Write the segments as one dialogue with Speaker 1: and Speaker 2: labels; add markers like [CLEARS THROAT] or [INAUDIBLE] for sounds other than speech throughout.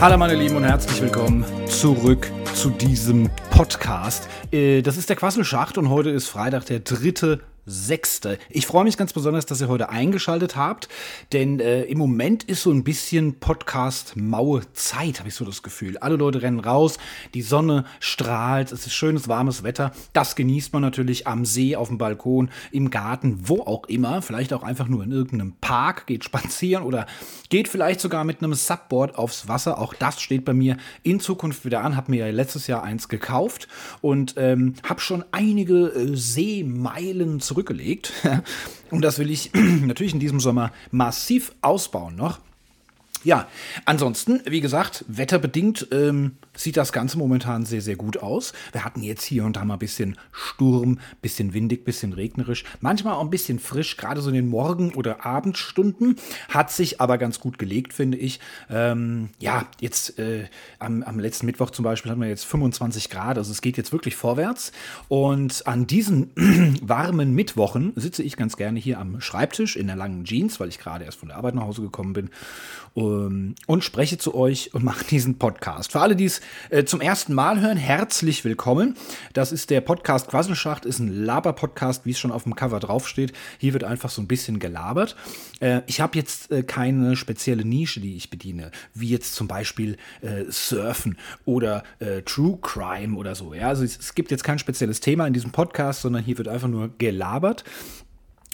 Speaker 1: Hallo meine Lieben und herzlich willkommen zurück zu diesem Podcast. Äh, das ist der Quasselschacht und heute ist Freitag, der dritte Sechste. Ich freue mich ganz besonders, dass ihr heute eingeschaltet habt, denn äh, im Moment ist so ein bisschen Podcast-maue Zeit, habe ich so das Gefühl. Alle Leute rennen raus, die Sonne strahlt, es ist schönes, warmes Wetter. Das genießt man natürlich am See, auf dem Balkon, im Garten, wo auch immer. Vielleicht auch einfach nur in irgendeinem Park, geht spazieren oder geht vielleicht sogar mit einem Subboard aufs Wasser. Auch das steht bei mir in Zukunft wieder an. Habe mir ja letztes Jahr eins gekauft und ähm, habe schon einige äh, Seemeilen zurück zurückgelegt. [LAUGHS] Und das will ich [CLEARS THROAT] natürlich in diesem Sommer massiv ausbauen noch. Ja, ansonsten, wie gesagt, wetterbedingt ähm, sieht das Ganze momentan sehr, sehr gut aus. Wir hatten jetzt hier und da mal ein bisschen Sturm, bisschen windig, bisschen regnerisch, manchmal auch ein bisschen frisch, gerade so in den Morgen- oder Abendstunden. Hat sich aber ganz gut gelegt, finde ich. Ähm, ja, jetzt äh, am, am letzten Mittwoch zum Beispiel hatten wir jetzt 25 Grad, also es geht jetzt wirklich vorwärts. Und an diesen [CLEARS THROAT] warmen Mittwochen sitze ich ganz gerne hier am Schreibtisch in der langen Jeans, weil ich gerade erst von der Arbeit nach Hause gekommen bin ähm, und spreche zu euch und mache diesen Podcast. Für alle, die es äh, zum ersten Mal hören, herzlich willkommen. Das ist der Podcast Quasselschacht, ist ein Laber-Podcast, wie es schon auf dem Cover draufsteht. Hier wird einfach so ein bisschen gelabert. Äh, ich habe jetzt äh, keine spezielle Nische, die ich bediene, wie jetzt zum Beispiel Surfen oder True Crime oder so. Also es gibt jetzt kein spezielles Thema in diesem Podcast, sondern hier wird einfach nur gelabert.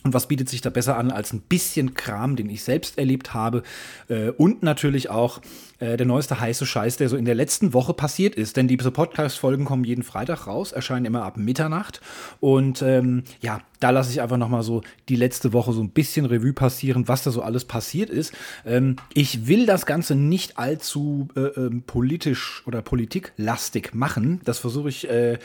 Speaker 1: Und was bietet sich da besser an als ein bisschen Kram, den ich selbst erlebt habe? Äh, und natürlich auch äh, der neueste heiße Scheiß, der so in der letzten Woche passiert ist. Denn diese Podcast-Folgen kommen jeden Freitag raus, erscheinen immer ab Mitternacht. Und ähm, ja, da lasse ich einfach nochmal so die letzte Woche so ein bisschen Revue passieren, was da so alles passiert ist. Ähm, ich will das Ganze nicht allzu äh, ähm, politisch oder politiklastig machen. Das versuche ich äh,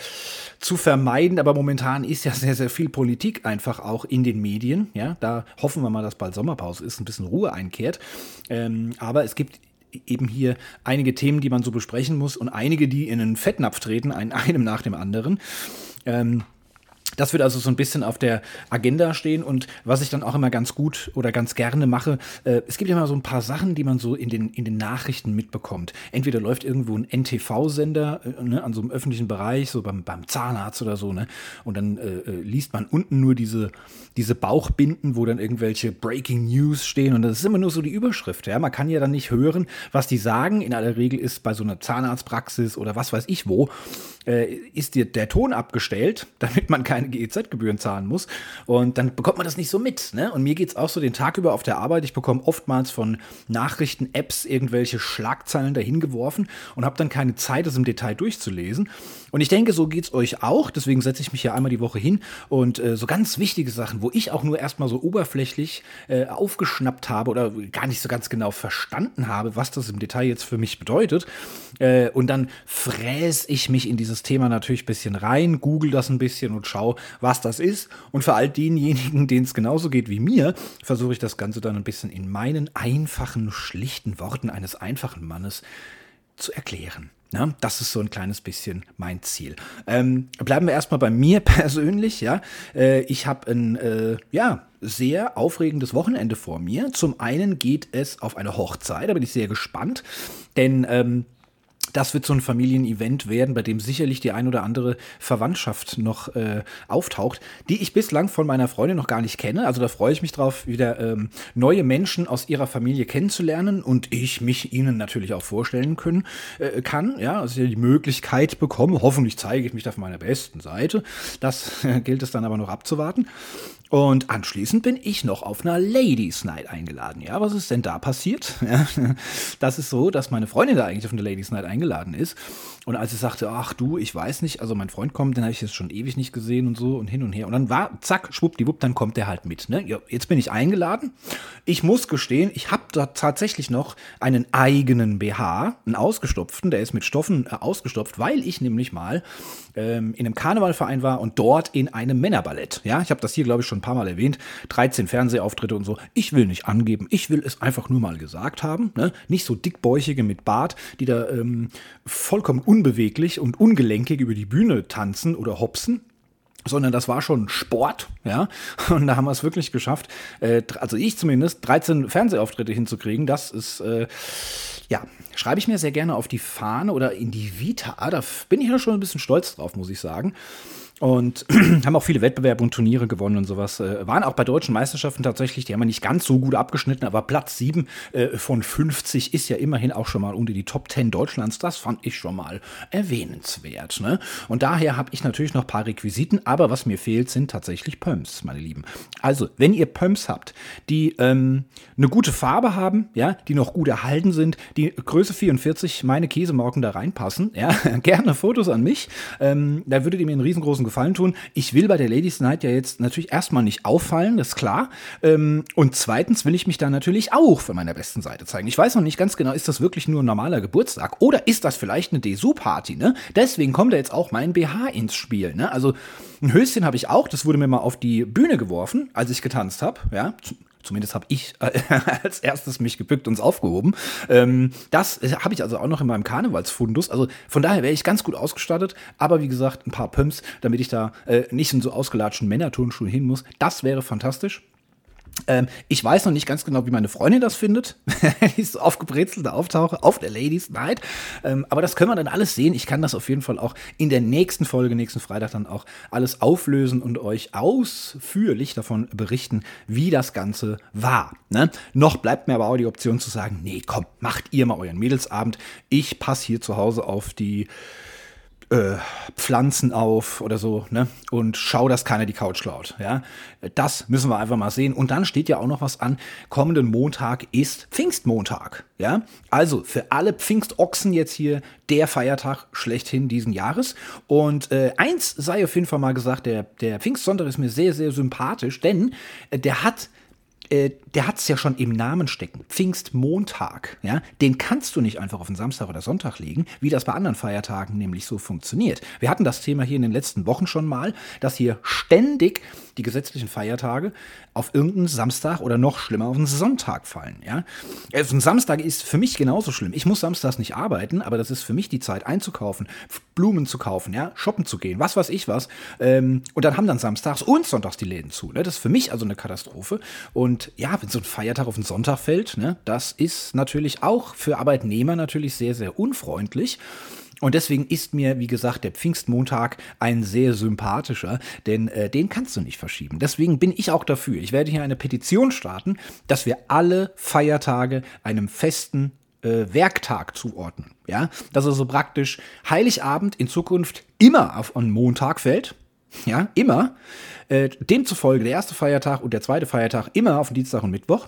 Speaker 1: zu vermeiden, aber momentan ist ja sehr, sehr viel Politik einfach auch in den Medien. Ja, da hoffen wir mal, dass bald Sommerpause ist, ein bisschen Ruhe einkehrt. Ähm, aber es gibt eben hier einige Themen, die man so besprechen muss und einige, die in einen Fettnapf treten, [LAUGHS] einem nach dem anderen. Ähm, das wird also so ein bisschen auf der Agenda stehen und was ich dann auch immer ganz gut oder ganz gerne mache, äh, es gibt ja immer so ein paar Sachen, die man so in den, in den Nachrichten mitbekommt. Entweder läuft irgendwo ein NTV-Sender äh, ne, an so einem öffentlichen Bereich, so beim, beim Zahnarzt oder so, ne? Und dann äh, äh, liest man unten nur diese, diese Bauchbinden, wo dann irgendwelche Breaking News stehen und das ist immer nur so die Überschrift. Ja? Man kann ja dann nicht hören, was die sagen. In aller Regel ist bei so einer Zahnarztpraxis oder was weiß ich wo, äh, ist dir der Ton abgestellt, [LAUGHS] damit man keine GEZ-Gebühren zahlen muss. Und dann bekommt man das nicht so mit. Ne? Und mir geht es auch so den Tag über auf der Arbeit. Ich bekomme oftmals von Nachrichten-Apps irgendwelche Schlagzeilen dahin geworfen und habe dann keine Zeit, das im Detail durchzulesen. Und ich denke, so geht es euch auch. Deswegen setze ich mich ja einmal die Woche hin und äh, so ganz wichtige Sachen, wo ich auch nur erstmal so oberflächlich äh, aufgeschnappt habe oder gar nicht so ganz genau verstanden habe, was das im Detail jetzt für mich bedeutet. Äh, und dann fräse ich mich in dieses Thema natürlich ein bisschen rein, google das ein bisschen und schaue, was das ist. Und für all denjenigen, denen es genauso geht wie mir, versuche ich das Ganze dann ein bisschen in meinen einfachen, schlichten Worten eines einfachen Mannes zu erklären. Ja, das ist so ein kleines bisschen mein Ziel. Ähm, bleiben wir erstmal bei mir [LAUGHS] persönlich. Ja, äh, ich habe ein äh, ja sehr aufregendes Wochenende vor mir. Zum einen geht es auf eine Hochzeit, da bin ich sehr gespannt, denn ähm, das wird so ein Familienevent werden, bei dem sicherlich die ein oder andere Verwandtschaft noch äh, auftaucht, die ich bislang von meiner Freundin noch gar nicht kenne. Also da freue ich mich drauf, wieder ähm, neue Menschen aus ihrer Familie kennenzulernen und ich mich ihnen natürlich auch vorstellen können äh, kann. Ja, also die Möglichkeit bekomme. Hoffentlich zeige ich mich da von meiner besten Seite. Das äh, gilt es dann aber noch abzuwarten. Und anschließend bin ich noch auf einer Ladies Night eingeladen. Ja, was ist denn da passiert? [LAUGHS] Das ist so, dass meine Freundin da eigentlich auf eine Ladies Night eingeladen ist. Und als sie sagte, ach du, ich weiß nicht, also mein Freund kommt, den habe ich jetzt schon ewig nicht gesehen und so und hin und her. Und dann war, zack, schwuppdiwupp, dann kommt der halt mit. Ne? Jetzt bin ich eingeladen. Ich muss gestehen, ich habe da tatsächlich noch einen eigenen BH, einen ausgestopften, der ist mit Stoffen äh, ausgestopft, weil ich nämlich mal ähm, in einem Karnevalverein war und dort in einem Männerballett. Ja, ich habe das hier, glaube ich, schon ein paar Mal erwähnt. 13 Fernsehauftritte und so. Ich will nicht angeben, ich will es einfach nur mal gesagt haben. Ne? Nicht so dickbäuchige mit Bart, die da ähm, vollkommen unbeweglich und ungelenkig über die Bühne tanzen oder hopsen sondern das war schon Sport, ja. [LAUGHS] Und da haben wir es wirklich geschafft, äh, also ich zumindest, 13 Fernsehauftritte hinzukriegen. Das ist, äh, ja, schreibe ich mir sehr gerne auf die Fahne oder in die Vita. Da bin ich ja schon ein bisschen stolz drauf, muss ich sagen. Und [CLEARS THROAT] haben auch viele Wettbewerbe und Turniere gewonnen und sowas. Äh, waren auch bei deutschen Meisterschaften tatsächlich, die haben wir nicht ganz so gut abgeschnitten, aber Platz 7 äh, von 50 ist ja immerhin auch schon mal unter die Top 10 Deutschlands. Das fand ich schon mal erwähnenswert. Ne? Und daher habe ich natürlich noch ein paar Requisiten, aber was mir fehlt, sind tatsächlich Pumps, meine Lieben. Also, wenn ihr Pumps habt, die ähm, eine gute Farbe haben, ja, die noch gut erhalten sind, die Größe 44, meine Käsemorken da reinpassen, ja, [LAUGHS] gerne Fotos an mich. Ähm, da würdet ihr mir einen riesengroßen Gefallen tun. Ich will bei der Ladies Night ja jetzt natürlich erstmal nicht auffallen, das ist klar. Ähm, und zweitens will ich mich da natürlich auch von meiner besten Seite zeigen. Ich weiß noch nicht ganz genau, ist das wirklich nur ein normaler Geburtstag oder ist das vielleicht eine Dessous-Party, ne? Deswegen kommt da jetzt auch mein BH ins Spiel, ne? Also ein Höschen habe ich auch, das wurde mir mal auf die Bühne geworfen, als ich getanzt habe, ja. Zumindest habe ich äh, [LAUGHS] als erstes mich gebückt und es aufgehoben. Ähm, das habe ich also auch noch in meinem Karnevalsfundus. Also von daher wäre ich ganz gut ausgestattet. Aber wie gesagt, ein paar Pumps, damit ich da äh, nicht in so ausgelatschten Männerturnschuhen hin muss. Das wäre fantastisch. Ähm, ich weiß noch nicht ganz genau, wie meine Freundin das findet, [LAUGHS] ich so aufgebrezelt auftauche auf der Ladies Night. Ähm, aber das können wir dann alles sehen. Ich kann das auf jeden Fall auch in der nächsten Folge, nächsten Freitag dann auch alles auflösen und euch ausführlich davon berichten, wie das Ganze war. Ne? Noch bleibt mir aber auch die Option zu sagen, nee, komm, macht ihr mal euren Mädelsabend. Ich passe hier zu Hause auf die äh, Pflanzen auf oder so, ne? Und schau, dass keiner die Couch klaut. Ja, das müssen wir einfach mal sehen. Und dann steht ja auch noch was an. Kommenden Montag ist Pfingstmontag. Ja, also für alle Pfingstochsen jetzt hier der Feiertag schlechthin diesen Jahres. Und äh, eins sei auf jeden Fall mal gesagt: der, der Pfingstsonntag ist mir sehr, sehr sympathisch, denn äh, der hat äh, der hat es ja schon im Namen stecken. Pfingstmontag, ja, den kannst du nicht einfach auf den Samstag oder Sonntag legen, wie das bei anderen Feiertagen nämlich so funktioniert. Wir hatten das Thema hier in den letzten Wochen schon mal, dass hier ständig die gesetzlichen Feiertage auf irgendeinen Samstag oder noch schlimmer auf einen Sonntag fallen. Ja? Also ein Samstag ist für mich genauso schlimm. Ich muss samstags nicht arbeiten, aber das ist für mich die Zeit einzukaufen, Blumen zu kaufen, ja, shoppen zu gehen, was weiß ich was. Ähm, und dann haben dann samstags und sonntags die Läden zu. Ne? Das ist für mich also eine Katastrophe. Und ja, wenn so ein Feiertag auf den Sonntag fällt, ne, das ist natürlich auch für Arbeitnehmer natürlich sehr, sehr unfreundlich. Und deswegen ist mir, wie gesagt, der Pfingstmontag ein sehr sympathischer, denn äh, den kannst du nicht verschieben. Deswegen bin ich auch dafür. Ich werde hier eine Petition starten, dass wir alle Feiertage einem festen äh, Werktag zuordnen. Ja, dass also praktisch Heiligabend in Zukunft immer auf einen Montag fällt. Ja, immer. Äh, demzufolge der erste Feiertag und der zweite Feiertag immer auf Dienstag und Mittwoch.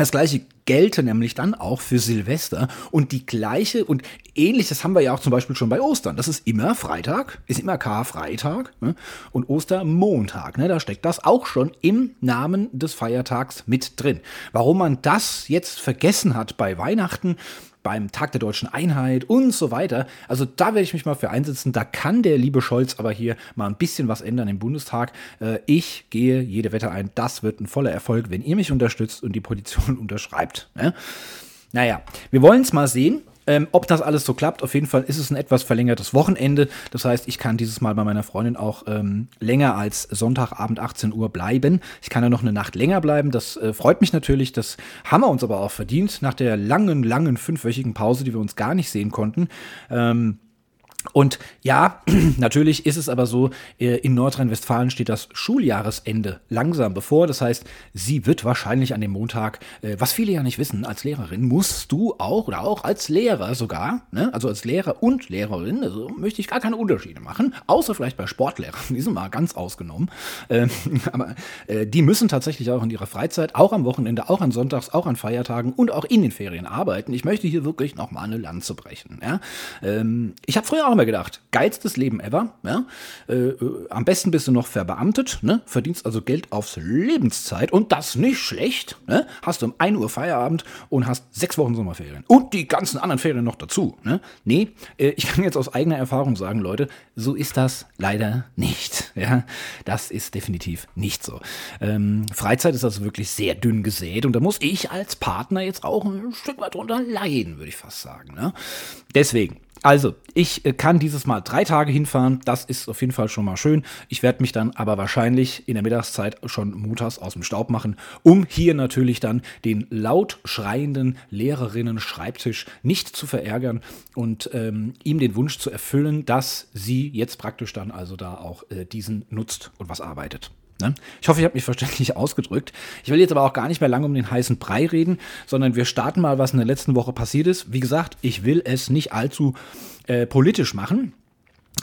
Speaker 1: Das gleiche gelte nämlich dann auch für Silvester und die gleiche und ähnliches haben wir ja auch zum Beispiel schon bei Ostern. Das ist immer Freitag, ist immer Karfreitag ne? und Ostermontag. Ne? Da steckt das auch schon im Namen des Feiertags mit drin. Warum man das jetzt vergessen hat bei Weihnachten, beim Tag der deutschen Einheit und so weiter. Also da werde ich mich mal für einsetzen. Da kann der liebe Scholz aber hier mal ein bisschen was ändern im Bundestag. Äh, ich gehe jede Wette ein. Das wird ein voller Erfolg, wenn ihr mich unterstützt und die Petition [LAUGHS] unterschreibt. Ne? Naja, wir wollen es mal sehen. Ähm, ob das alles so klappt, auf jeden Fall ist es ein etwas verlängertes Wochenende. Das heißt, ich kann dieses Mal bei meiner Freundin auch ähm, länger als Sonntagabend 18 Uhr bleiben. Ich kann ja noch eine Nacht länger bleiben. Das äh, freut mich natürlich. Das haben wir uns aber auch verdient nach der langen, langen fünfwöchigen Pause, die wir uns gar nicht sehen konnten. Ähm, und ja, [CLEARS THROAT] natürlich ist es aber so, äh, in Nordrhein-Westfalen steht das Schuljahresende langsam bevor. Das heißt, sie wird wahrscheinlich an dem Montag, äh, was viele ja nicht wissen, als Lehrerin musst du auch oder auch als Lehrer sogar, ne, also als Lehrer und Lehrerin, also möchte ich gar keine Unterschiede machen, außer vielleicht bei Sportlehrern, [LAUGHS] die sind mal ganz ausgenommen. Ähm, [LAUGHS] aber äh, die müssen tatsächlich auch in ihrer Freizeit, auch am Wochenende, auch an Sonntags, auch an Feiertagen und auch in den Ferien arbeiten. Ich möchte hier wirklich nochmal eine Lanze brechen. Ja? Ähm, ich habe früher auch immer gedacht, geilstes Leben ever. Ja? Äh, äh, am besten bist du noch verbeamtet, ne? verdienst also Geld aufs Lebenszeit und das nicht schlecht. Ne? Hast du um 1 Uhr Feierabend und hast sechs Wochen Sommerferien und die ganzen anderen Ferien noch dazu. Ne? Nee, äh, ich kann jetzt aus eigener Erfahrung sagen, Leute, so ist das leider nicht. Ja? Das ist definitiv nicht so. Ähm, Freizeit ist also wirklich sehr dünn gesät und da muss ich als Partner jetzt auch ein Stück weit drunter leiden, würde ich fast sagen. Ne? Deswegen, Also, ich äh, kann dieses Mal drei Tage hinfahren. Das ist auf jeden Fall schon mal schön. Ich werde mich dann aber wahrscheinlich in der Mittagszeit schon montags aus dem Staub machen, um hier natürlich dann den laut schreienden Lehrerinnen-Schreibtisch nicht zu verärgern und ähm, ihm den Wunsch zu erfüllen, dass sie jetzt praktisch dann also da auch äh, diesen nutzt und was arbeitet. Ne? Ich hoffe, ich habe mich [LAUGHS] verständlich ausgedrückt. Ich will jetzt aber auch gar nicht mehr lange um den heißen Brei reden, sondern wir starten mal, was in der letzten Woche passiert ist. Wie gesagt, ich will es nicht allzu äh, politisch machen.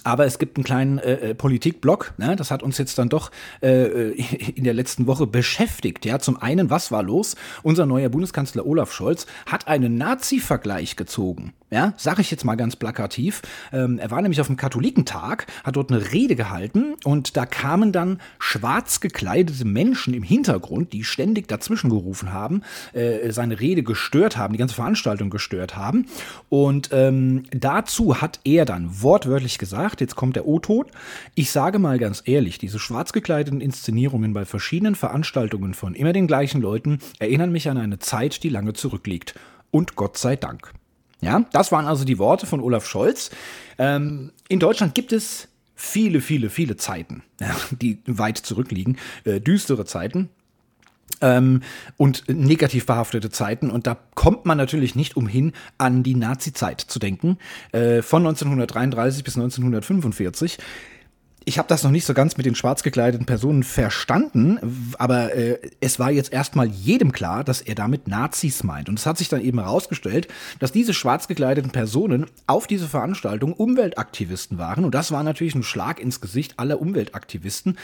Speaker 1: Aber es gibt einen kleinen äh, äh Politikblock, ne? das hat uns jetzt dann doch äh, [LAUGHS] in der letzten Woche beschäftigt. Ja, zum einen, was war los? Unser neuer Bundeskanzler Olaf Scholz hat einen Nazi-Vergleich gezogen. Ja, sage ich jetzt mal ganz plakativ. Ähm, er war nämlich auf dem Katholikentag, hat dort eine Rede gehalten und da kamen dann schwarz gekleidete Menschen im Hintergrund, die ständig dazwischen gerufen haben, äh, seine Rede gestört haben, die ganze Veranstaltung gestört haben. Und ähm, dazu hat er dann wortwörtlich gesagt, jetzt kommt der O-Ton, ich sage mal ganz ehrlich, diese schwarz gekleideten Inszenierungen bei verschiedenen Veranstaltungen von immer den gleichen Leuten erinnern mich an eine Zeit, die lange zurückliegt. Und Gott sei Dank. Ja, das waren also die Worte von Olaf Scholz. Ähm, in Deutschland gibt es viele, viele, viele Zeiten, [LAUGHS] die weit zurückliegen, äh, düstere Zeiten. Ähm, und negativ behaftete Zeiten. Und da kommt man natürlich nicht umhin, an die Nazi-Zeit zu denken. Äh, von 1933 bis 1945 ich habe das noch nicht so ganz mit den schwarz gekleideten Personen verstanden, aber äh, es war jetzt erstmal jedem klar, dass er damit Nazis meint. Und es hat sich dann eben herausgestellt, dass diese schwarz gekleideten Personen auf diese Veranstaltung Umweltaktivisten waren. Und das war natürlich ein Schlag ins Gesicht aller Umweltaktivisten,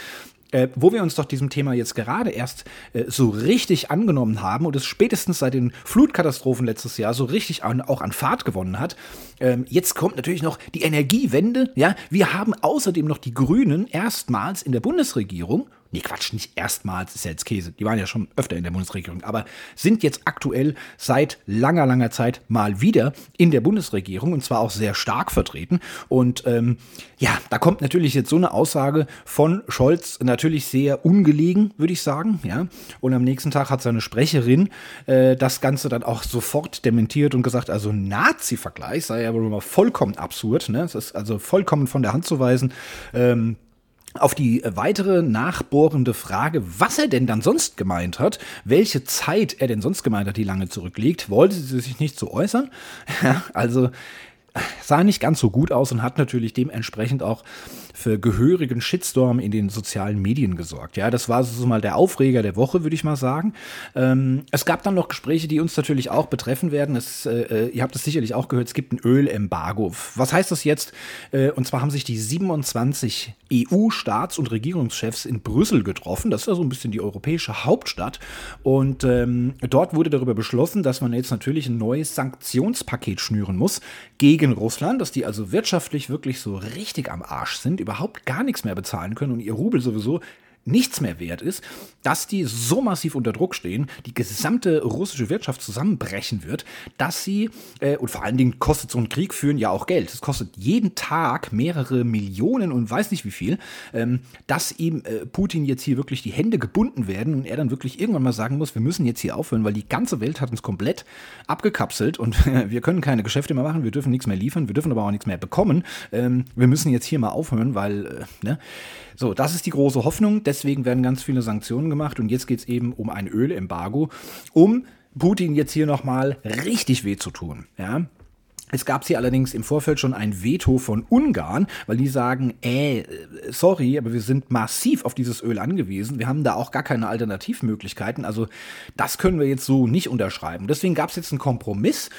Speaker 1: äh, wo wir uns doch diesem Thema jetzt gerade erst äh, so richtig angenommen haben und es spätestens seit den Flutkatastrophen letztes Jahr so richtig an, auch an Fahrt gewonnen hat. Ähm, jetzt kommt natürlich noch die Energiewende. Ja, wir haben außerdem noch die Grünen erstmals in der Bundesregierung nee, Quatsch, nicht erstmals, ist ja jetzt Käse, die waren ja schon öfter in der Bundesregierung, aber sind jetzt aktuell seit langer, langer Zeit mal wieder in der Bundesregierung und zwar auch sehr stark vertreten. Und ähm, ja, da kommt natürlich jetzt so eine Aussage von Scholz natürlich sehr ungelegen, würde ich sagen, ja. Und am nächsten Tag hat seine Sprecherin äh, das Ganze dann auch sofort dementiert und gesagt, also Nazi-Vergleich sei ja wohl mal vollkommen absurd, ne? Das ist also vollkommen von der Hand zu weisen. Ähm, auf die weitere nachbohrende Frage, was er denn dann sonst gemeint hat, welche Zeit er denn sonst gemeint hat, die lange zurückliegt, wollte sie sich nicht so äußern. [LAUGHS] Ja, also sah nicht ganz so gut aus und hat natürlich dementsprechend auch für gehörigen Shitstorm in den sozialen Medien gesorgt. Ja, das war so mal der Aufreger der Woche, würde ich mal sagen. Ähm, es gab dann noch Gespräche, die uns natürlich auch betreffen werden. Es, äh, äh ihr habt es sicherlich auch gehört, es gibt ein Ölembargo. Was heißt das jetzt? Äh, und zwar haben sich die 27 EU-Staats- und Regierungschefs in Brüssel getroffen. Das ist ja so ein bisschen die europäische Hauptstadt. Und ähm, dort wurde darüber beschlossen, dass man jetzt natürlich ein neues Sanktionspaket schnüren muss gegen Russland, dass die also wirtschaftlich wirklich so richtig am Arsch sind überhaupt gar nichts mehr bezahlen können und ihr Rubel sowieso nichts mehr wert ist, dass die so massiv unter Druck stehen, die gesamte russische Wirtschaft zusammenbrechen wird, dass sie, äh, und vor allen Dingen kostet so ein Krieg führen ja auch Geld. Es kostet jeden Tag mehrere Millionen und weiß nicht wie viel, ähm, dass ihm äh, Putin jetzt hier wirklich die Hände gebunden werden und er dann wirklich irgendwann mal sagen muss, wir müssen jetzt hier aufhören, weil die ganze Welt hat uns komplett abgekapselt und [LAUGHS] wir können keine Geschäfte mehr machen, wir dürfen nichts mehr liefern, wir dürfen aber auch nichts mehr bekommen. Ähm, wir müssen jetzt hier mal aufhören, weil, äh, ne? So, das ist die große Hoffnung. Deswegen werden ganz viele Sanktionen gemacht und jetzt geht es eben um ein Ölembargo, um Putin jetzt hier nochmal richtig weh zu tun. Ja, es gab hier allerdings im Vorfeld schon ein Veto von Ungarn, weil die sagen, äh, sorry, aber wir sind massiv auf dieses Öl angewiesen. Wir haben da auch gar keine Alternativmöglichkeiten. Also das können wir jetzt so nicht unterschreiben. Deswegen gab es jetzt einen Kompromiss.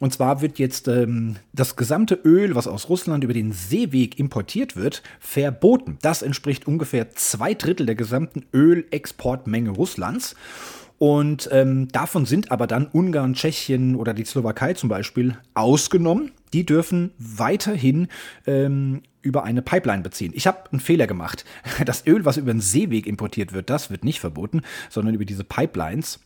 Speaker 1: Und zwar wird jetzt ähm, das gesamte Öl, was aus Russland über den Seeweg importiert wird, verboten. Das entspricht ungefähr zwei Drittel der gesamten Ölexportmenge Russlands. Und ähm, davon sind aber dann Ungarn, Tschechien oder die Slowakei zum Beispiel ausgenommen. Die dürfen weiterhin ähm, über eine Pipeline beziehen. Ich habe einen Fehler gemacht. [LAUGHS] Das Öl, was über den Seeweg importiert wird, das wird nicht verboten, sondern über diese Pipelines.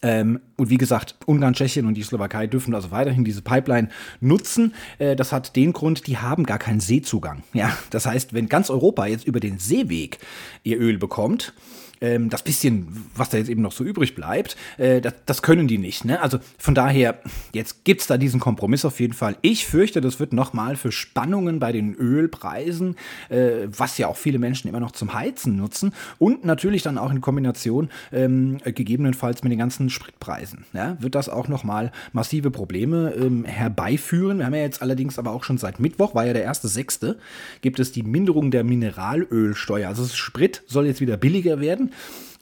Speaker 1: Ähm, und wie gesagt, Ungarn, Tschechien und die Slowakei dürfen also weiterhin diese Pipeline nutzen. Äh, das hat den Grund, die haben gar keinen Seezugang. Ja, das heißt, wenn ganz Europa jetzt über den Seeweg ihr Öl bekommt, ähm, das bisschen, was da jetzt eben noch so übrig bleibt, äh, das, das, können die nicht. Ne? Also von daher, jetzt gibt es da diesen Kompromiss auf jeden Fall. Ich fürchte, das wird nochmal für Spannungen bei den Ölpreisen, äh, was ja auch viele Menschen immer noch zum Heizen nutzen und natürlich dann auch in Kombination ähm, gegebenenfalls mit den ganzen Spritpreisen. Ja? Wird das auch nochmal massive Probleme ähm, herbeiführen. Wir haben ja jetzt allerdings aber auch schon seit Mittwoch, war ja der erste Sechste, gibt es die Minderung der Mineralölsteuer. Also Sprit soll jetzt wieder billiger werden.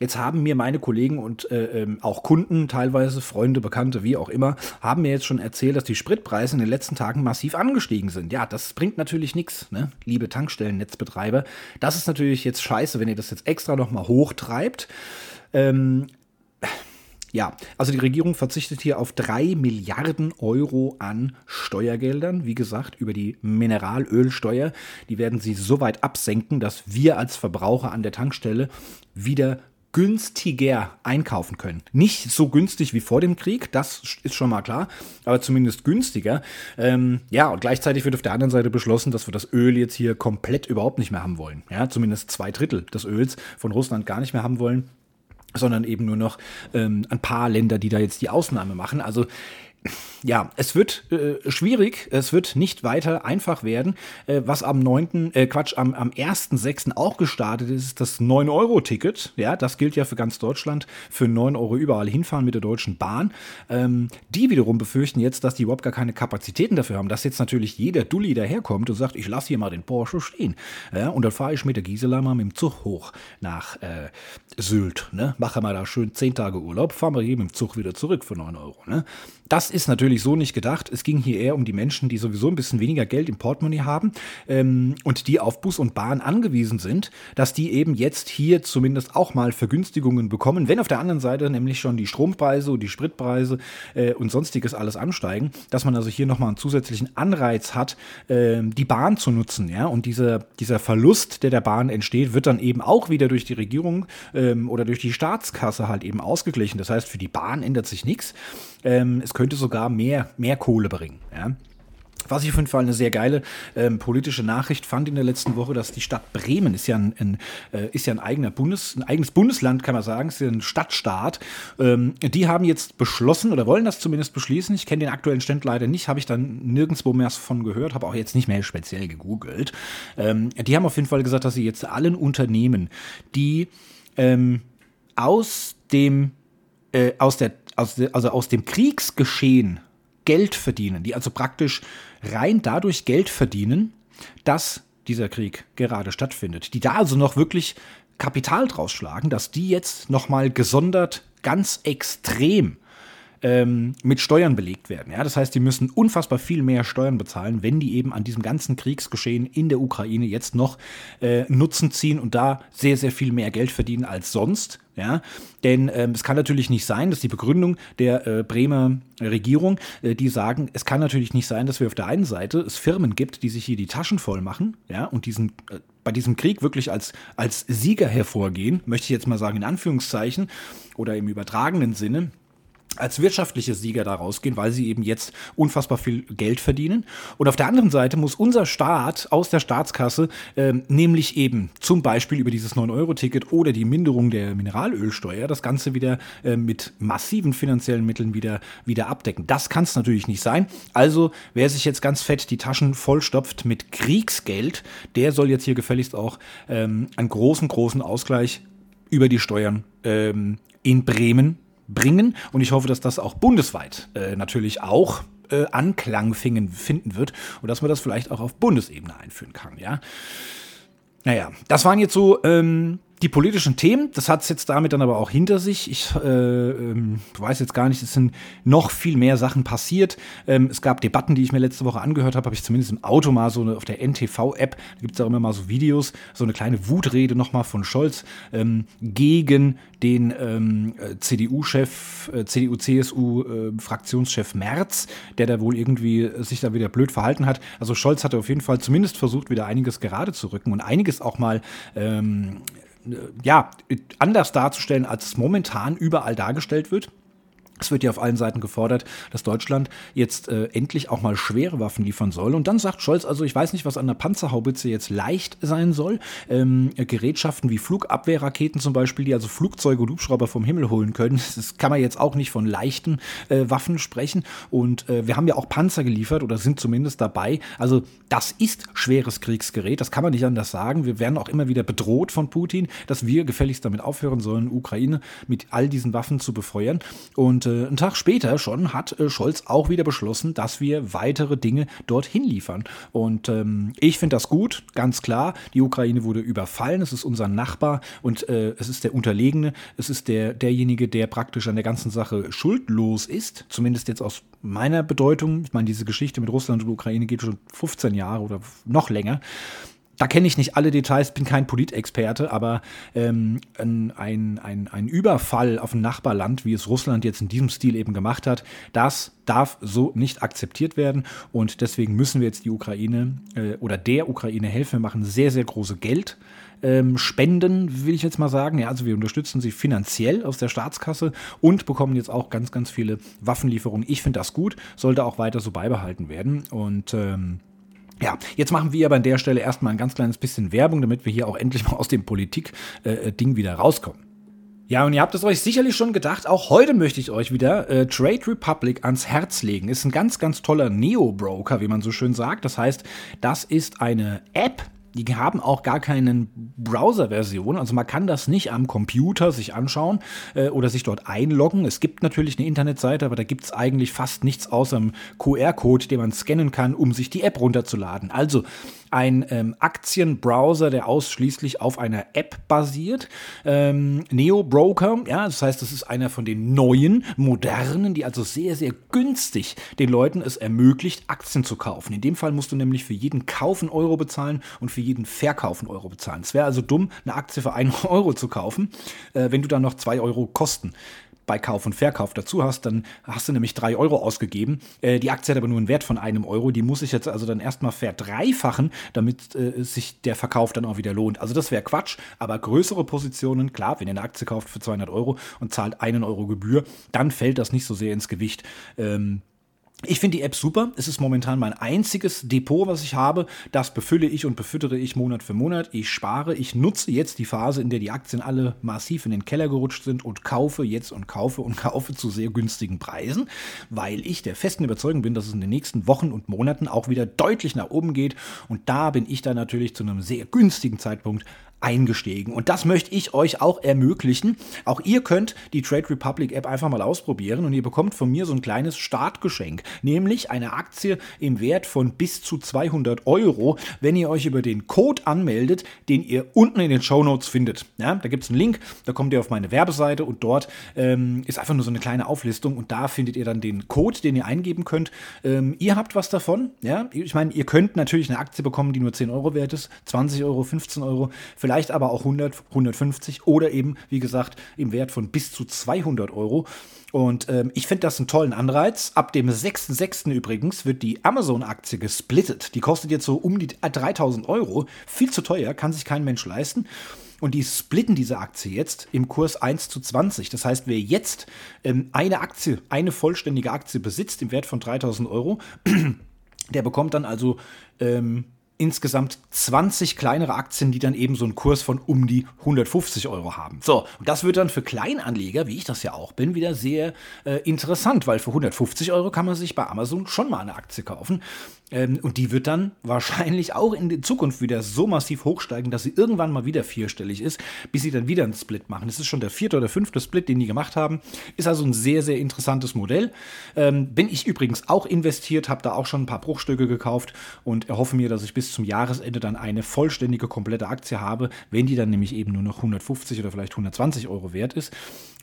Speaker 1: Jetzt haben mir meine Kollegen und äh, ähm, auch Kunden, teilweise Freunde, Bekannte, wie auch immer, haben mir jetzt schon erzählt, dass die Spritpreise in den letzten Tagen massiv angestiegen sind. Ja, das bringt natürlich nichts, ne? liebe Tankstellennetzbetreiber. Das ist natürlich jetzt scheiße, wenn ihr das jetzt extra nochmal hochtreibt. Ähm, ja, also die Regierung verzichtet hier auf drei Milliarden Euro an Steuergeldern. Wie gesagt, über die Mineralölsteuer. Die werden sie so weit absenken, dass wir als Verbraucher an der Tankstelle wieder günstiger einkaufen können. Nicht so günstig wie vor dem Krieg, das ist schon mal klar, aber zumindest günstiger. Ähm, ja, und gleichzeitig wird auf der anderen Seite beschlossen, dass wir das Öl jetzt hier komplett überhaupt nicht mehr haben wollen. Ja, zumindest zwei Drittel des Öls von Russland gar nicht mehr haben wollen sondern eben nur noch ähm, ein paar Länder, die da jetzt die Ausnahme machen. Also ja, es wird äh, schwierig, es wird nicht weiter einfach werden. Äh, was am 9., äh, Quatsch, am, am 1.6. auch gestartet ist, ist das 9-Euro-Ticket. Ja, das gilt ja für ganz Deutschland, für 9 Euro überall hinfahren mit der Deutschen Bahn. Ähm, die wiederum befürchten jetzt, dass die überhaupt gar keine Kapazitäten dafür haben, dass jetzt natürlich jeder Dulli daherkommt und sagt, ich lasse hier mal den Porsche stehen. Ja, und dann fahre ich mit der Gisela mal mit dem Zug hoch nach äh, Sylt. Ne? Mache mal da schön 10 Tage Urlaub, fahren wir hier mit dem Zug wieder zurück für 9 Euro. Ne? Das ist natürlich so nicht gedacht. Es ging hier eher um die Menschen, die sowieso ein bisschen weniger Geld im Portemonnaie haben ähm, und die auf Bus und Bahn angewiesen sind, dass die eben jetzt hier zumindest auch mal Vergünstigungen bekommen, wenn auf der anderen Seite nämlich schon die Strompreise und die Spritpreise äh, und sonstiges alles ansteigen, dass man also hier nochmal einen zusätzlichen Anreiz hat, äh, die Bahn zu nutzen. Ja? Und dieser, dieser Verlust, der der Bahn entsteht, wird dann eben auch wieder durch die Regierung ähm, oder durch die Staatskasse halt eben ausgeglichen. Das heißt, für die Bahn ändert sich nichts. Ähm, es könnte sogar mehr, mehr Kohle bringen. Ja? Was ich auf jeden Fall eine sehr geile ähm, politische Nachricht fand in der letzten Woche, dass die Stadt Bremen ist ja ein, ein äh, ist ja ein eigener Bundes, ein eigenes Bundesland, kann man sagen, ist ja ein Stadtstaat. Ähm, die haben jetzt beschlossen oder wollen das zumindest beschließen. Ich kenne den aktuellen Stand leider nicht, habe ich dann nirgendwo mehr von gehört, habe auch jetzt nicht mehr speziell gegoogelt. Ähm, die haben auf jeden Fall gesagt, dass sie jetzt allen Unternehmen, die ähm, aus dem äh, aus der aus, also aus dem Kriegsgeschehen Geld verdienen, die also praktisch rein dadurch Geld verdienen, dass dieser Krieg gerade stattfindet, die da also noch wirklich Kapital draus schlagen, dass die jetzt nochmal gesondert ganz extrem ähm, mit Steuern belegt werden. Ja? Das heißt, die müssen unfassbar viel mehr Steuern bezahlen, wenn die eben an diesem ganzen Kriegsgeschehen in der Ukraine jetzt noch äh, Nutzen ziehen und da sehr, sehr viel mehr Geld verdienen als sonst. Ja, denn ähm, es kann natürlich nicht sein, dass die Begründung der äh, Bremer Regierung, äh, die sagen, es kann natürlich nicht sein, dass wir auf der einen Seite es Firmen gibt, die sich hier die Taschen voll machen, ja, und diesen äh, bei diesem Krieg wirklich als, als Sieger hervorgehen, möchte ich jetzt mal sagen, in Anführungszeichen oder im übertragenen Sinne, als wirtschaftliche Sieger da rausgehen, weil sie eben jetzt unfassbar viel Geld verdienen. Und auf der anderen Seite muss unser Staat aus der Staatskasse äh, nämlich eben zum Beispiel über dieses 9-Euro-Ticket oder die Minderung der Mineralölsteuer das Ganze wieder äh, mit massiven finanziellen Mitteln wieder, wieder abdecken. Das kann es natürlich nicht sein. Also wer sich jetzt ganz fett die Taschen vollstopft mit Kriegsgeld, der soll jetzt hier gefälligst auch ähm, einen großen, großen Ausgleich über die Steuern ähm, in Bremen bringen. Und ich hoffe, dass das auch bundesweit äh, natürlich auch äh, Anklang finden wird und dass man das vielleicht auch auf Bundesebene einführen kann, ja. Naja, das waren jetzt so ähm, die politischen Themen, das hat es jetzt damit dann aber auch hinter sich. Ich äh, ähm, weiß jetzt gar nicht, es sind noch viel mehr Sachen passiert. Ähm, es gab Debatten, die ich mir letzte Woche angehört habe, habe ich zumindest im Auto mal so eine, auf der NTV-App, da gibt es auch immer mal so Videos, so eine kleine Wutrede nochmal von Scholz ähm, gegen den ähm, CDU-Chef, äh, CDU-CSU-Fraktionschef äh, Merz, der da wohl irgendwie sich da wieder blöd verhalten hat. Also Scholz hatte auf jeden Fall zumindest versucht, wieder einiges gerade zu rücken und einiges auch mal ähm, ja, anders darzustellen, als es momentan überall dargestellt wird. Es wird ja auf allen Seiten gefordert, dass Deutschland jetzt äh, endlich auch mal schwere Waffen liefern soll. Und dann sagt Scholz, also ich weiß nicht, was an der Panzerhaubitze jetzt leicht sein soll. Ähm, Gerätschaften wie Flugabwehrraketen zum Beispiel, die also Flugzeuge und Hubschrauber vom Himmel holen können. [LAUGHS] Das kann man jetzt auch nicht von leichten äh, Waffen sprechen. Und äh, wir haben ja auch Panzer geliefert oder sind zumindest dabei. Also das ist schweres Kriegsgerät, das kann man nicht anders sagen. Wir werden auch immer wieder bedroht von Putin, dass wir gefälligst damit aufhören sollen, Ukraine mit all diesen Waffen zu befeuern. Und äh, einen Tag später schon hat äh, Scholz auch wieder beschlossen, dass wir weitere Dinge dorthin liefern. Und ähm, ich finde das gut, ganz klar. Die Ukraine wurde überfallen, es ist unser Nachbar und äh, es ist der Unterlegene, es ist der, derjenige, der praktisch an der ganzen Sache schuldlos ist, zumindest jetzt aus meiner Bedeutung. Ich meine, diese Geschichte mit Russland und Ukraine geht schon 15 Jahre oder noch länger. Da kenne ich nicht alle Details, bin kein Politexperte, aber ähm, ein, ein, ein Überfall auf ein Nachbarland, wie es Russland jetzt in diesem Stil eben gemacht hat, das darf so nicht akzeptiert werden. Und deswegen müssen wir jetzt die Ukraine äh, oder der Ukraine helfen. Wir machen sehr, sehr große Geld. Ähm, Spenden, will ich jetzt mal sagen. Ja, also wir unterstützen sie finanziell aus der Staatskasse und bekommen jetzt auch ganz, ganz viele Waffenlieferungen. Ich finde das gut, sollte auch weiter so beibehalten werden. Und ähm, ja, jetzt machen wir aber an der Stelle erstmal ein ganz kleines bisschen Werbung, damit wir hier auch endlich mal aus dem Politik-Ding äh, wieder rauskommen. Ja, und ihr habt es euch sicherlich schon gedacht, auch heute möchte ich euch wieder äh, Trade Republic ans Herz legen. Ist ein ganz, ganz toller Neo-Broker, wie man so schön sagt. Das heißt, das ist eine App, die haben auch gar keine Browser-Version, also man kann das nicht am Computer sich anschauen äh, oder sich dort einloggen. Es gibt natürlich eine Internetseite, aber da gibt es eigentlich fast nichts außer einem QR-Code, den man scannen kann, um sich die App runterzuladen. Also ein ähm, Aktienbrowser, der ausschließlich auf einer App basiert. Ähm, Neo Broker, ja, das heißt, das ist einer von den neuen, modernen, die also sehr, sehr günstig den Leuten es ermöglicht, Aktien zu kaufen. In dem Fall musst du nämlich für jeden Kauf einen Euro bezahlen und für jeden Verkauf einen Euro bezahlen. Es wäre also dumm, eine Aktie für einen [LAUGHS] Euro zu kaufen, äh, wenn du dann noch zwei Euro Kosten bei Kauf und Verkauf dazu hast, dann hast du nämlich drei Euro ausgegeben. Äh, die Aktie hat aber nur einen Wert von einem Euro. Die muss ich jetzt also dann erstmal verdreifachen, damit äh, sich der Verkauf dann auch wieder lohnt. Also das wäre Quatsch, aber größere Positionen, klar, wenn ihr eine Aktie kauft für 200 Euro und zahlt einen Euro Gebühr, dann fällt das nicht so sehr ins Gewicht. Ähm, ich finde die App super. Es ist momentan mein einziges Depot, was ich habe. Das befülle ich und befüttere ich Monat für Monat. Ich spare. Ich nutze jetzt die Phase, in der die Aktien alle massiv in den Keller gerutscht sind und kaufe jetzt und kaufe und [LAUGHS] kaufe zu sehr günstigen Preisen, weil ich der festen Überzeugung bin, dass es in den nächsten Wochen und Monaten auch wieder deutlich nach oben geht. Und da bin ich dann natürlich zu einem sehr günstigen Zeitpunkt eingestiegen. Und das möchte ich euch auch ermöglichen. Auch ihr könnt die Trade Republic App einfach mal ausprobieren und ihr bekommt von mir so ein kleines Startgeschenk, nämlich eine Aktie im Wert von bis zu 200 Euro, wenn ihr euch über den Code anmeldet, den ihr unten in den Show Notes findet. Ja, da gibt es einen Link, da kommt ihr auf meine Werbeseite und dort ähm, ist einfach nur so eine kleine Auflistung und da findet ihr dann den Code, den ihr eingeben könnt. Ähm, ihr habt was davon. Ja, ich meine, ihr könnt natürlich eine Aktie bekommen, die nur 10 Euro wert ist, 20 Euro, 15 Euro, vielleicht vielleicht aber auch 100, 150 oder eben, wie gesagt, im Wert von bis zu 200 Euro. Und ähm, ich finde das einen tollen Anreiz. Ab dem 6.6. übrigens wird die Amazon-Aktie gesplittet. Die kostet jetzt so um die 3000 Euro. Viel zu teuer, kann sich kein Mensch leisten. Und die splitten diese Aktie jetzt im Kurs 1 zu 20. Das heißt, wer jetzt ähm, eine Aktie, eine vollständige Aktie besitzt im Wert von 3000 Euro, [CLEARS THROAT] der bekommt dann also ähm, insgesamt 20 kleinere Aktien, die dann eben so einen Kurs von um die 150 Euro haben. So, und das wird dann für Kleinanleger, wie ich das ja auch bin, wieder sehr äh, interessant, weil für 150 Euro kann man sich bei Amazon schon mal eine Aktie kaufen. Ähm, und die wird dann wahrscheinlich auch in der Zukunft wieder so massiv hochsteigen, dass sie irgendwann mal wieder vierstellig ist, bis sie dann wieder einen Split machen. Das ist schon der vierte oder fünfte Split, den die gemacht haben. Ist also ein sehr, sehr interessantes Modell. Ähm, bin ich übrigens auch investiert, habe da auch schon ein paar Bruchstücke gekauft und erhoffe mir, dass ich bis zum Jahresende dann eine vollständige, komplette Aktie habe, wenn die dann nämlich eben nur noch 150 oder vielleicht 120 Euro wert ist.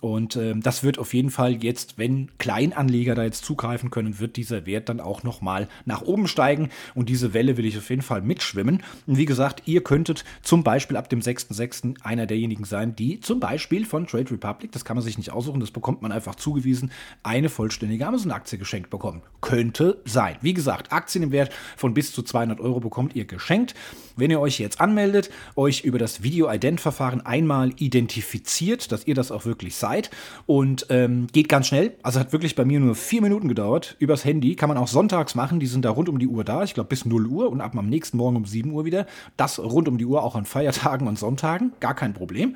Speaker 1: Und äh, das wird auf jeden Fall jetzt, wenn Kleinanleger da jetzt zugreifen können, wird dieser Wert dann auch nochmal nach oben steigen. Und diese Welle will ich auf jeden Fall mitschwimmen. Und wie gesagt, ihr könntet zum Beispiel ab dem 6.6. einer derjenigen sein, die zum Beispiel von Trade Republic, das kann man sich nicht aussuchen, das bekommt man einfach zugewiesen, eine vollständige Amazon-Aktie geschenkt bekommen. Könnte sein. Wie gesagt, Aktien im Wert von bis zu 200 Euro bekommt ihr geschenkt. Wenn ihr euch jetzt anmeldet, euch über das Video-Ident-Verfahren einmal identifiziert, dass ihr das auch wirklich seid, Zeit und ähm, geht ganz schnell. Also hat wirklich bei mir nur vier Minuten gedauert. Übers Handy kann man auch sonntags machen. Die sind da rund um die Uhr da. Ich glaube bis 0 Uhr und ab am nächsten Morgen um 7 Uhr wieder. Das rund um die Uhr auch an Feiertagen und Sonntagen. Gar kein Problem.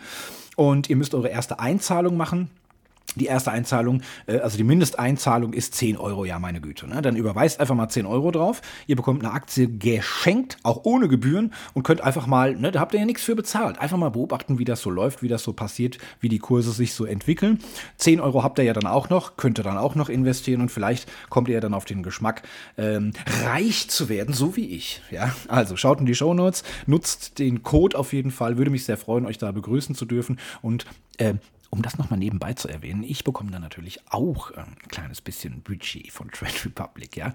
Speaker 1: Und ihr müsst eure erste Einzahlung machen die erste Einzahlung, äh, also die Mindesteinzahlung ist 10 Euro, ja, meine Güte. Ne? Dann überweist einfach mal 10 Euro drauf. Ihr bekommt eine Aktie geschenkt, auch ohne Gebühren und könnt einfach mal, ne, da habt ihr ja nichts für bezahlt. Einfach mal beobachten, wie das so läuft, wie das so passiert, wie die Kurse sich so entwickeln. 10 Euro habt ihr ja dann auch noch, könnt ihr dann auch noch investieren und vielleicht kommt ihr ja dann auf den Geschmack, ähm, reich zu werden, so wie ich. Ja, also schaut in die Show Notes, nutzt den Code auf jeden Fall, würde mich sehr freuen, euch da begrüßen zu dürfen und äh, um das nochmal nebenbei zu erwähnen, ich bekomme da natürlich auch ein kleines bisschen Budget von Trade Republic, ja.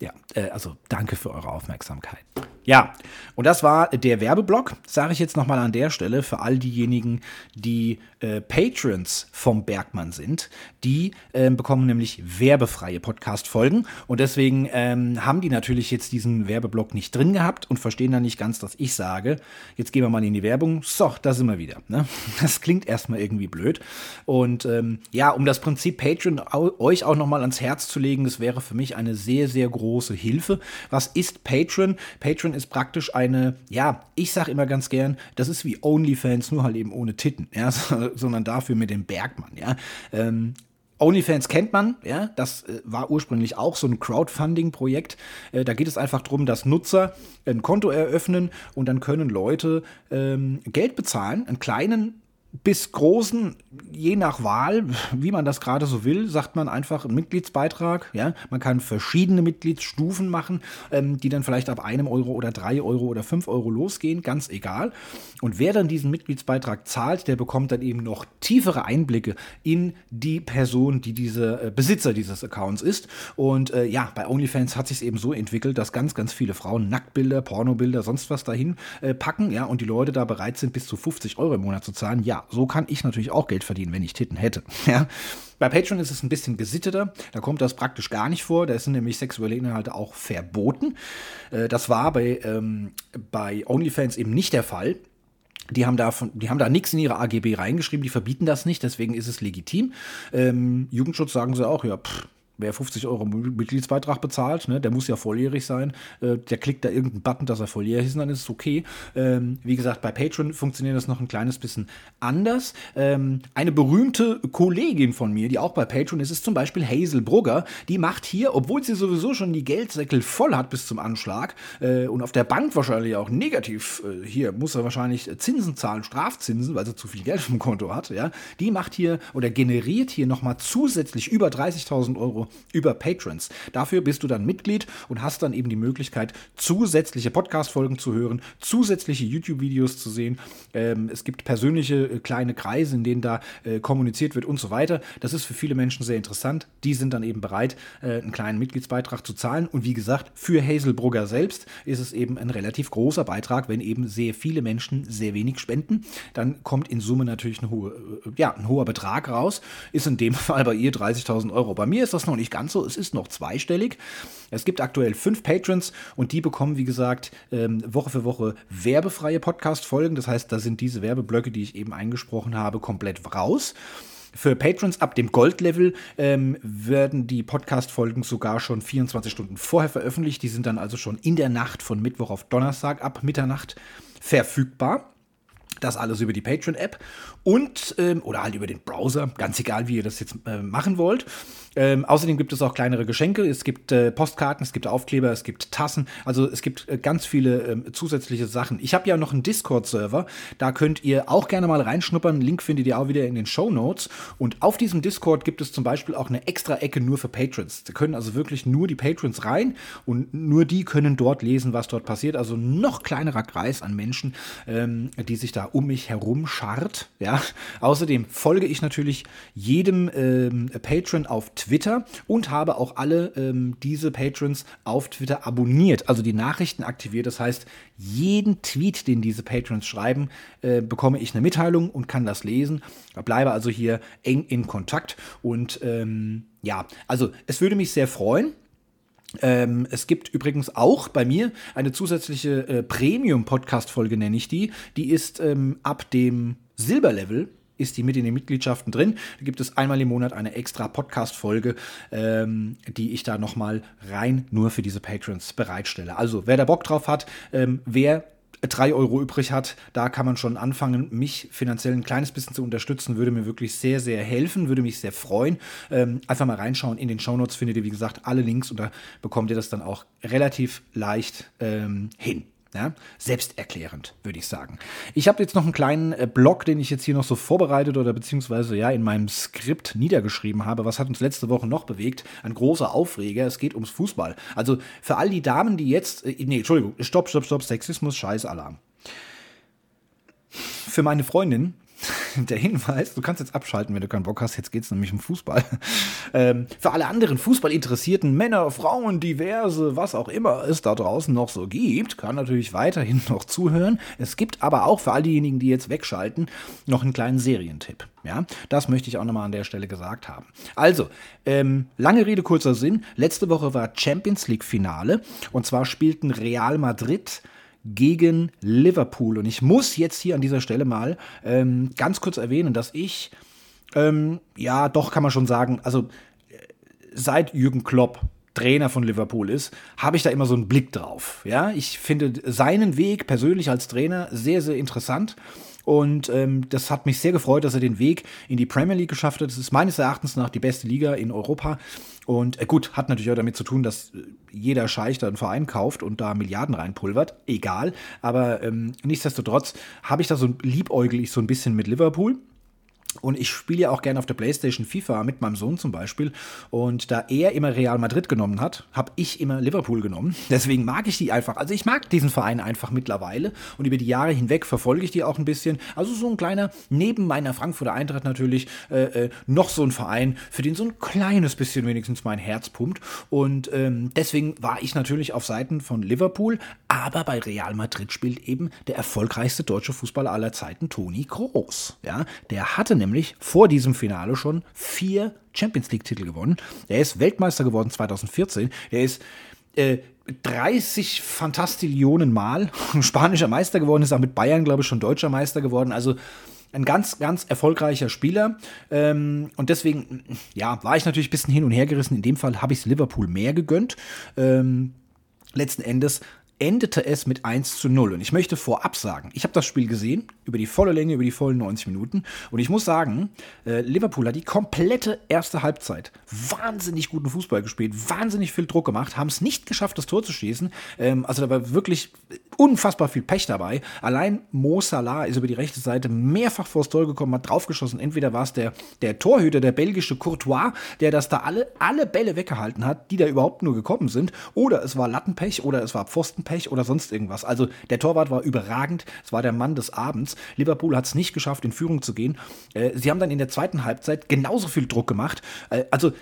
Speaker 1: Ja, äh, also danke für eure Aufmerksamkeit. Ja, und das war der Werbeblock, sage ich jetzt nochmal an der Stelle für all diejenigen, die äh, Patrons vom Bergmann sind. Die äh, bekommen nämlich werbefreie Podcast-Folgen und deswegen ähm, haben die natürlich jetzt diesen Werbeblock nicht drin gehabt und verstehen dann nicht ganz, dass ich sage, jetzt gehen wir mal in die Werbung. So, da sind wir wieder. Ne? [LAUGHS] Das klingt erstmal irgendwie blöd. Und ähm, ja, um das Prinzip Patreon euch auch nochmal ans Herz zu legen, das wäre für mich eine sehr, sehr große Hilfe. Was ist Patreon? Patreon ist praktisch eine, ja, ich sage immer ganz gern, das ist wie OnlyFans, nur halt eben ohne Titten, ja, [LAUGHS] sondern dafür mit dem Bergmann, ja. Ähm, OnlyFans kennt man, ja, das äh, war ursprünglich auch so ein Crowdfunding-Projekt. Äh, da geht es einfach darum, dass Nutzer ein Konto eröffnen und dann können Leute ähm, Geld bezahlen, einen kleinen bis großen, je nach Wahl, wie man das gerade so will, sagt man einfach einen Mitgliedsbeitrag. Ja? Man kann verschiedene Mitgliedsstufen machen, ähm, die dann vielleicht ab einem Euro oder drei Euro oder fünf Euro losgehen, ganz egal. Und wer dann diesen Mitgliedsbeitrag zahlt, der bekommt dann eben noch tiefere Einblicke in die Person, die diese äh, Besitzer dieses Accounts ist. Und äh, ja, bei OnlyFans hat sich eben so entwickelt, dass ganz, ganz viele Frauen Nacktbilder, Pornobilder, sonst was dahin äh, packen, ja, und die Leute da bereit sind, bis zu 50 Euro im Monat zu zahlen. Ja, so kann ich natürlich auch Geld verdienen, wenn ich Titten hätte. [LAUGHS] Ja. Bei Patreon ist es ein bisschen gesitteter. Da kommt das praktisch gar nicht vor. Da sind nämlich sexuelle Inhalte auch verboten. Äh, das war bei, ähm, bei OnlyFans eben nicht der Fall. Die haben, da die haben da nichts in ihre AGB reingeschrieben, die verbieten das nicht, deswegen ist es legitim. Ähm, Jugendschutz sagen sie auch, ja, pff, wer 50 Euro Mitgliedsbeitrag bezahlt, ne, der muss ja volljährig sein, äh, der klickt da irgendeinen Button, dass er volljährig ist, dann ist es okay. Ähm, wie gesagt, bei Patreon funktioniert das noch ein kleines bisschen anders. Ähm, eine berühmte Kollegin von mir, die auch bei Patreon ist, ist zum Beispiel Hazel Brugger. Die macht hier, obwohl sie sowieso schon die Geldsäckel voll hat bis zum Anschlag äh, und auf der Bank wahrscheinlich auch negativ, äh, hier muss er wahrscheinlich Zinsen zahlen, Strafzinsen, weil sie zu viel Geld vom Konto hat, ja, die macht hier oder generiert hier nochmal zusätzlich über 30.000 Euro über Patrons. Dafür bist du dann Mitglied und hast dann eben die Möglichkeit, zusätzliche Podcast-Folgen zu hören, zusätzliche YouTube-Videos zu sehen. Ähm, es gibt persönliche äh, kleine Kreise, in denen da äh, kommuniziert wird und so weiter. Das ist für viele Menschen sehr interessant. Die sind dann eben bereit, äh, einen kleinen Mitgliedsbeitrag zu zahlen. Und wie gesagt, für Hazelbrugger selbst ist es eben ein relativ großer Beitrag, wenn eben sehr viele Menschen sehr wenig spenden. Dann kommt in Summe natürlich eine hohe, äh, ja, ein hoher Betrag raus. Ist in dem [LAUGHS] Fall bei ihr 30.000 Euro. Bei mir ist das noch noch nicht ganz so, es ist noch zweistellig. Es gibt aktuell fünf Patrons und die bekommen, wie gesagt, ähm, Woche für Woche werbefreie Podcast-Folgen. Das heißt, da sind diese Werbeblöcke, die ich eben eingesprochen habe, komplett raus. Für Patrons ab dem Gold-Level ähm, werden die Podcast-Folgen sogar schon 24 Stunden vorher veröffentlicht. Die sind dann also schon in der Nacht von Mittwoch auf Donnerstag ab Mitternacht verfügbar. Das alles über die Patreon-App und ähm, oder halt über den Browser, ganz egal, wie ihr das jetzt äh, machen wollt. Ähm, außerdem gibt es auch kleinere Geschenke. Es gibt äh, Postkarten, es gibt Aufkleber, es gibt Tassen. Also es gibt äh, ganz viele äh, zusätzliche Sachen. Ich habe ja noch einen Discord-Server. Da könnt ihr auch gerne mal reinschnuppern. Link findet ihr auch wieder in den Show Notes. Und auf diesem Discord gibt es zum Beispiel auch eine extra Ecke nur für Patrons. Da können also wirklich nur die Patrons rein und nur die können dort lesen, was dort passiert. Also noch kleinerer Kreis an Menschen, ähm, die sich da um mich herum scharrt. Ja. [LAUGHS] Außerdem folge ich natürlich jedem ähm, Patron auf Twitter. Und habe auch alle ähm, diese Patrons auf Twitter abonniert, also die Nachrichten aktiviert. Das heißt, jeden Tweet, den diese Patrons schreiben, äh, bekomme ich eine Mitteilung und kann das lesen. Bleibe also hier eng in Kontakt und ähm, ja, also es würde mich sehr freuen. Ähm, es gibt übrigens auch bei mir eine zusätzliche äh, Premium-Podcast-Folge, nenne ich die. Die ist ähm, ab dem Silberlevel ist die mit in den Mitgliedschaften drin. Da gibt es einmal im Monat eine extra Podcast-Folge, ähm, die ich da nochmal rein nur für diese Patrons bereitstelle. Also, wer da Bock drauf hat, ähm, wer 3 Euro übrig hat, da kann man schon anfangen, mich finanziell ein kleines bisschen zu unterstützen, würde mir wirklich sehr, sehr helfen, würde mich sehr freuen. Ähm, einfach mal reinschauen. In den Shownotes findet ihr, wie gesagt, alle Links und da bekommt ihr das dann auch relativ leicht ähm, hin. Ja, selbsterklärend, würde ich sagen. Ich habe jetzt noch einen kleinen äh, Blog, den ich jetzt hier noch so vorbereitet oder beziehungsweise ja in meinem Skript niedergeschrieben habe. Was hat uns letzte Woche noch bewegt? Ein großer Aufreger. Es geht ums Fußball. Also für all die Damen, die jetzt. Äh, nee, Entschuldigung, stopp, stopp, stopp, Sexismus, Scheißalarm. Für meine Freundin [LAUGHS] der Hinweis, du kannst jetzt abschalten, wenn du keinen Bock hast. Jetzt geht es nämlich um Fußball. [LAUGHS] Ähm, für alle anderen Fußballinteressierten Männer, Frauen, diverse, was auch immer es da draußen noch so gibt, kann natürlich weiterhin [LAUGHS] noch zuhören. Es gibt aber auch für all diejenigen, die jetzt wegschalten, noch einen kleinen Serientipp. Ja, das möchte ich auch nochmal an der Stelle gesagt haben. Also, ähm, lange Rede, kurzer Sinn. Letzte Woche war Champions League Finale und zwar spielten Real Madrid gegen Liverpool. Und ich muss jetzt hier an dieser Stelle mal ähm, ganz kurz erwähnen, dass ich, ähm, ja, doch kann man schon sagen, also äh, seit Jürgen Klopp Trainer von Liverpool ist, habe ich da immer so einen Blick drauf. Ja, ich finde seinen Weg persönlich als Trainer sehr, sehr interessant. Und ähm, das hat mich sehr gefreut, dass er den Weg in die Premier League geschafft hat. Das ist meines Erachtens nach die beste Liga in Europa. Und äh, gut, hat natürlich auch damit zu tun, dass äh, jeder Scheich da einen Verein kauft und da Milliarden reinpulvert. Egal. Aber ähm, nichtsdestotrotz habe ich da so liebäugel ich so ein bisschen mit Liverpool. Und ich spiele ja auch gerne auf der Playstation FIFA mit meinem Sohn zum Beispiel. Und da er immer Real Madrid genommen hat, habe ich immer Liverpool genommen. [LAUGHS] Deswegen mag ich die einfach. Also ich mag diesen Verein einfach mittlerweile. Und über die Jahre hinweg verfolge ich die auch ein bisschen. Also so ein kleiner, neben meiner Frankfurter Eintracht natürlich, äh, äh, noch so ein Verein, für den so ein kleines bisschen wenigstens mein Herz pumpt. Und ähm, deswegen war ich natürlich auf Seiten von Liverpool. Aber bei Real Madrid spielt eben der erfolgreichste deutsche Fußballer aller Zeiten, Toni Kroos. Ja, der hatte nämlich vor diesem Finale schon vier Champions League-Titel gewonnen. Er ist Weltmeister geworden 2014. Er ist äh, 30 Fantastillionen Mal [LAUGHS] spanischer Meister geworden, ist auch mit Bayern, glaube ich, schon deutscher Meister geworden. Also ein ganz, ganz erfolgreicher Spieler. Ähm, und deswegen, ja, war ich natürlich ein bisschen hin und her gerissen. In dem Fall habe ich es Liverpool mehr gegönnt. Ähm, letzten Endes endete es mit 1 zu 0. Und ich möchte vorab sagen, ich habe das Spiel gesehen, über die volle Länge, über die vollen 90 Minuten. Und ich muss sagen, äh, Liverpool hat die komplette erste Halbzeit wahnsinnig guten Fußball gespielt, wahnsinnig viel Druck gemacht, haben es nicht geschafft, das Tor zu schießen. Ähm, also da war wirklich unfassbar viel Pech dabei. Allein Mo Salah ist über die rechte Seite mehrfach vors Tor gekommen, hat draufgeschossen. Entweder war es der, der Torhüter, der belgische Courtois, der das da alle, alle Bälle weggehalten hat, die da überhaupt nur gekommen sind. Oder es war Lattenpech oder es war Pfostenpech oder sonst irgendwas. Also der Torwart war überragend. Es war der Mann des Abends. Liverpool hat es nicht geschafft, in Führung zu gehen. Äh, sie haben dann in der zweiten Halbzeit genauso viel Druck gemacht. Äh, also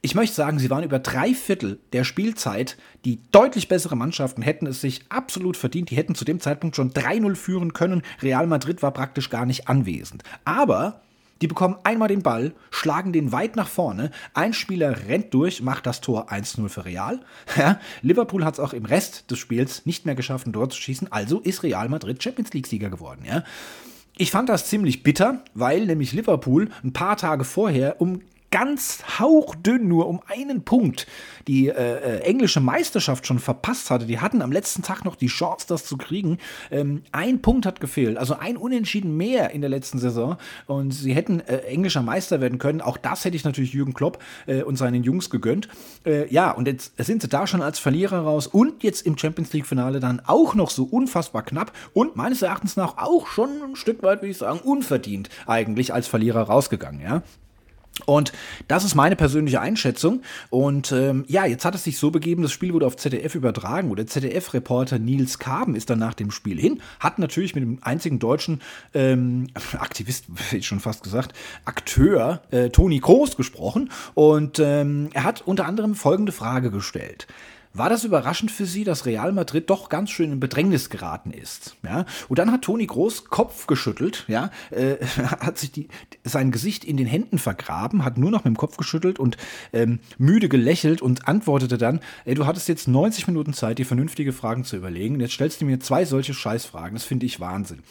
Speaker 1: ich möchte sagen, sie waren über drei Viertel der Spielzeit die deutlich bessere Mannschaften, hätten es sich absolut verdient. Die hätten zu dem Zeitpunkt schon 3-0 führen können. Real Madrid war praktisch gar nicht anwesend. Aber die bekommen einmal den Ball, schlagen den weit nach vorne. Ein Spieler rennt durch, macht das Tor 1-0 für Real. Ja, Liverpool hat es auch im Rest des Spiels nicht mehr geschafft, ein Tor zu schießen. Also ist Real Madrid Champions League-Sieger geworden. Ja. Ich fand das ziemlich bitter, weil nämlich Liverpool ein paar Tage vorher um ganz hauchdünn nur um einen Punkt die äh, äh, englische Meisterschaft schon verpasst hatte. Die hatten am letzten Tag noch die Chance, das zu kriegen. Ähm, ein Punkt hat gefehlt, also ein Unentschieden mehr in der letzten Saison. Und sie hätten äh, englischer Meister werden können. Auch das hätte ich natürlich Jürgen Klopp äh, und seinen Jungs gegönnt. Äh, ja, und jetzt sind sie da schon als Verlierer raus und jetzt im Champions League-Finale dann auch noch so unfassbar knapp und meines Erachtens nach auch schon ein Stück weit, würde ich sagen, unverdient eigentlich als Verlierer rausgegangen. Ja. Und das ist meine persönliche Einschätzung. Und ähm, ja, jetzt hat es sich so begeben, das Spiel wurde auf ZDF übertragen. Und der ZDF-Reporter Nils Kaben ist dann nach dem Spiel hin, hat natürlich mit dem einzigen deutschen ähm, [LAUGHS] Aktivist, [LAUGHS] hätte ich schon fast gesagt, Akteur äh, Toni Kroos gesprochen. Und ähm, er hat unter anderem folgende Frage gestellt. War das überraschend für Sie, dass Real Madrid doch ganz schön in Bedrängnis geraten ist? Ja? Und dann hat Toni Groß Kopf geschüttelt, ja, äh, [LAUGHS] hat sich die, sein Gesicht in den Händen vergraben, hat nur noch mit dem Kopf geschüttelt und ähm, müde gelächelt und antwortete dann, ey, du hattest jetzt 90 Minuten Zeit, dir vernünftige Fragen zu überlegen. Jetzt stellst du mir zwei solche Scheißfragen. Das finde ich Wahnsinn.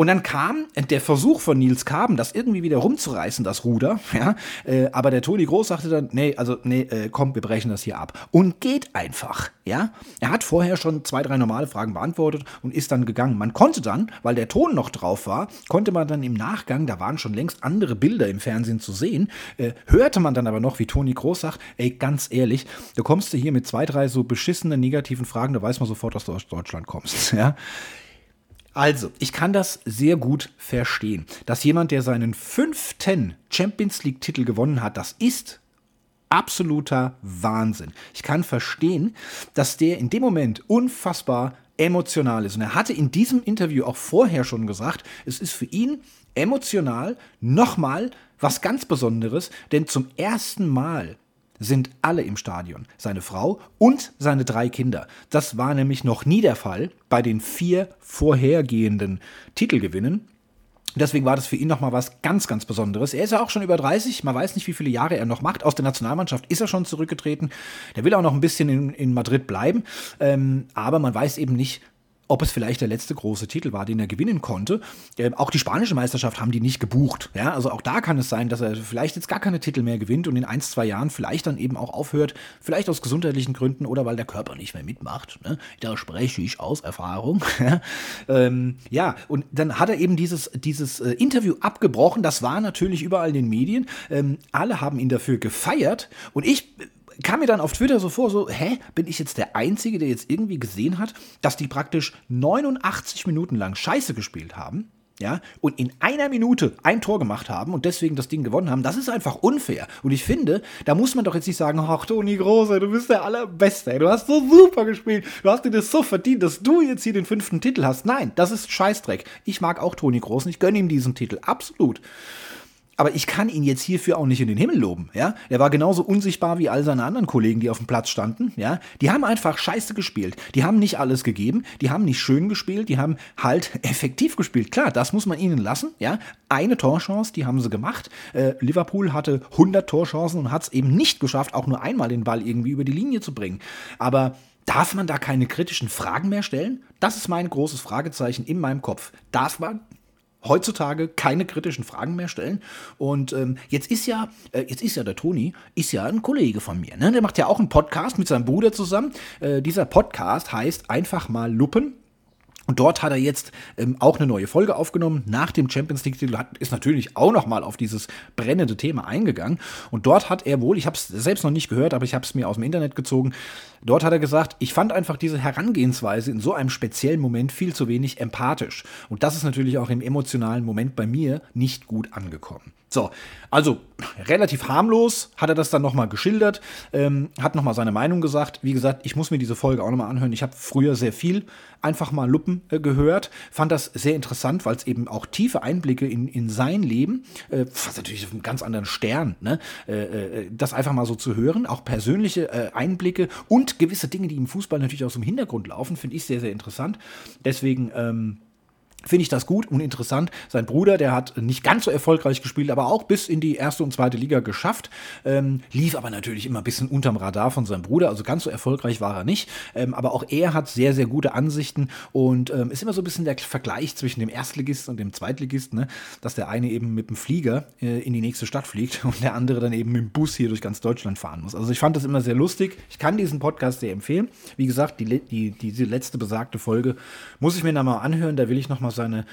Speaker 1: Und dann kam der Versuch von Nils Kaben, das irgendwie wieder rumzureißen, das Ruder. [LAUGHS] Ja, äh, aber der Toni Groß sagte dann, nee, also nee, äh, komm, wir brechen das hier ab. Und geht einfach. Ja, er hat vorher schon zwei, drei normale Fragen beantwortet und ist dann gegangen. Man konnte dann, weil der Ton noch drauf war, konnte man dann im Nachgang, da waren schon längst andere Bilder im Fernsehen zu sehen, äh, hörte man dann aber noch, wie Toni Groß sagt, ey, ganz ehrlich, du kommst hier mit zwei, drei so beschissenen negativen Fragen, da weiß man sofort, dass du aus Deutschland kommst. [LAUGHS] Ja. Also, ich kann das sehr gut verstehen, dass jemand, der seinen fünften Champions League-Titel gewonnen hat, das ist absoluter Wahnsinn. Ich kann verstehen, dass der in dem Moment unfassbar emotional ist. Und er hatte in diesem Interview auch vorher schon gesagt, es ist für ihn emotional nochmal was ganz Besonderes, denn zum ersten Mal sind alle im Stadion, seine Frau und seine drei Kinder. Das war nämlich noch nie der Fall bei den vier vorhergehenden Titelgewinnen. Deswegen war das für ihn nochmal was ganz, ganz Besonderes. Er ist ja auch schon über 30, man weiß nicht, wie viele Jahre er noch macht. Aus der Nationalmannschaft ist er schon zurückgetreten. Der will auch noch ein bisschen in, in Madrid bleiben, ähm, aber man weiß eben nicht, ob es vielleicht der letzte große Titel war, den er gewinnen konnte. Äh, auch die spanische Meisterschaft haben die nicht gebucht. Ja, also auch da kann es sein, dass er vielleicht jetzt gar keine Titel mehr gewinnt und in ein, zwei Jahren vielleicht dann eben auch aufhört, vielleicht aus gesundheitlichen Gründen oder weil der Körper nicht mehr mitmacht. Ne? Da spreche ich aus Erfahrung. [LAUGHS] ähm, ja, und dann hat er eben dieses, dieses äh, Interview abgebrochen. Das war natürlich überall in den Medien. Ähm, alle haben ihn dafür gefeiert und ich kam mir dann auf Twitter so vor, so, hä, bin ich jetzt der Einzige, der jetzt irgendwie gesehen hat, dass die praktisch 89 Minuten lang Scheiße gespielt haben? Ja, und in einer Minute ein Tor gemacht haben und deswegen das Ding gewonnen haben, das ist einfach unfair. Und ich finde, da muss man doch jetzt nicht sagen, ach, Toni Große, du bist der Allerbeste, du hast so super gespielt, du hast dir das so verdient, dass du jetzt hier den fünften Titel hast. Nein, das ist Scheißdreck. Ich mag auch Toni Groß und ich gönne ihm diesen Titel, absolut aber ich kann ihn jetzt hierfür auch nicht in den Himmel loben, ja. Er war genauso unsichtbar wie all seine anderen Kollegen, die auf dem Platz standen, ja. Die haben einfach scheiße gespielt. Die haben nicht alles gegeben, die haben nicht schön gespielt, die haben halt [LAUGHS] effektiv gespielt. Klar, das muss man ihnen lassen, ja. Eine Torchance, die haben sie gemacht. Äh, Liverpool hatte 100 Torchancen und hat es eben nicht geschafft, auch nur einmal den Ball irgendwie über die Linie zu bringen. Aber Darf man da keine kritischen Fragen mehr stellen? Das ist mein großes Fragezeichen in meinem Kopf. Darf man heutzutage keine kritischen Fragen mehr stellen. Und ähm, jetzt ist ja, äh, jetzt ist ja der Toni, ist ja ein Kollege von mir. Ne? Der macht ja auch einen Podcast mit seinem Bruder zusammen. Äh, dieser Podcast heißt einfach mal Luppen. Und dort hat er jetzt ähm, auch eine neue Folge aufgenommen. Nach dem Champions League-Titel ist natürlich auch nochmal auf dieses brennende Thema eingegangen. Und dort hat er wohl, ich habe es selbst noch nicht gehört, aber ich habe es mir aus dem Internet gezogen, dort hat er gesagt, ich fand einfach diese Herangehensweise in so einem speziellen Moment viel zu wenig empathisch. Und das ist natürlich auch im emotionalen Moment bei mir nicht gut angekommen. So, also relativ harmlos hat er das dann nochmal geschildert, ähm, hat nochmal seine Meinung gesagt. Wie gesagt, ich muss mir diese Folge auch nochmal anhören. Ich habe früher sehr viel einfach mal Luppen äh, gehört, fand das sehr interessant, weil es eben auch tiefe Einblicke in, in sein Leben, äh, was natürlich auf einem ganz anderen Stern, ne, äh, äh, das einfach mal so zu hören, auch persönliche äh, Einblicke und gewisse Dinge, die im Fußball natürlich aus dem Hintergrund laufen, finde ich sehr, sehr interessant. Deswegen, ähm, finde ich das gut und interessant. Sein Bruder, der hat nicht ganz so erfolgreich gespielt, aber auch bis in die erste und zweite Liga geschafft. Ähm, lief aber natürlich immer ein bisschen unterm Radar von seinem Bruder, also ganz so erfolgreich war er nicht. Ähm, aber auch er hat sehr, sehr gute Ansichten und ähm, ist immer so ein bisschen der Vergleich zwischen dem Erstligisten und dem Zweitligisten, ne? dass der eine eben mit dem Flieger äh, in die nächste Stadt fliegt [LAUGHS] und der andere dann eben mit dem Bus hier durch ganz Deutschland fahren muss. Also ich fand das immer sehr lustig. Ich kann diesen Podcast sehr empfehlen. Wie gesagt, die, die, diese letzte besagte Folge muss ich mir da mal anhören. Da will ich noch mal seine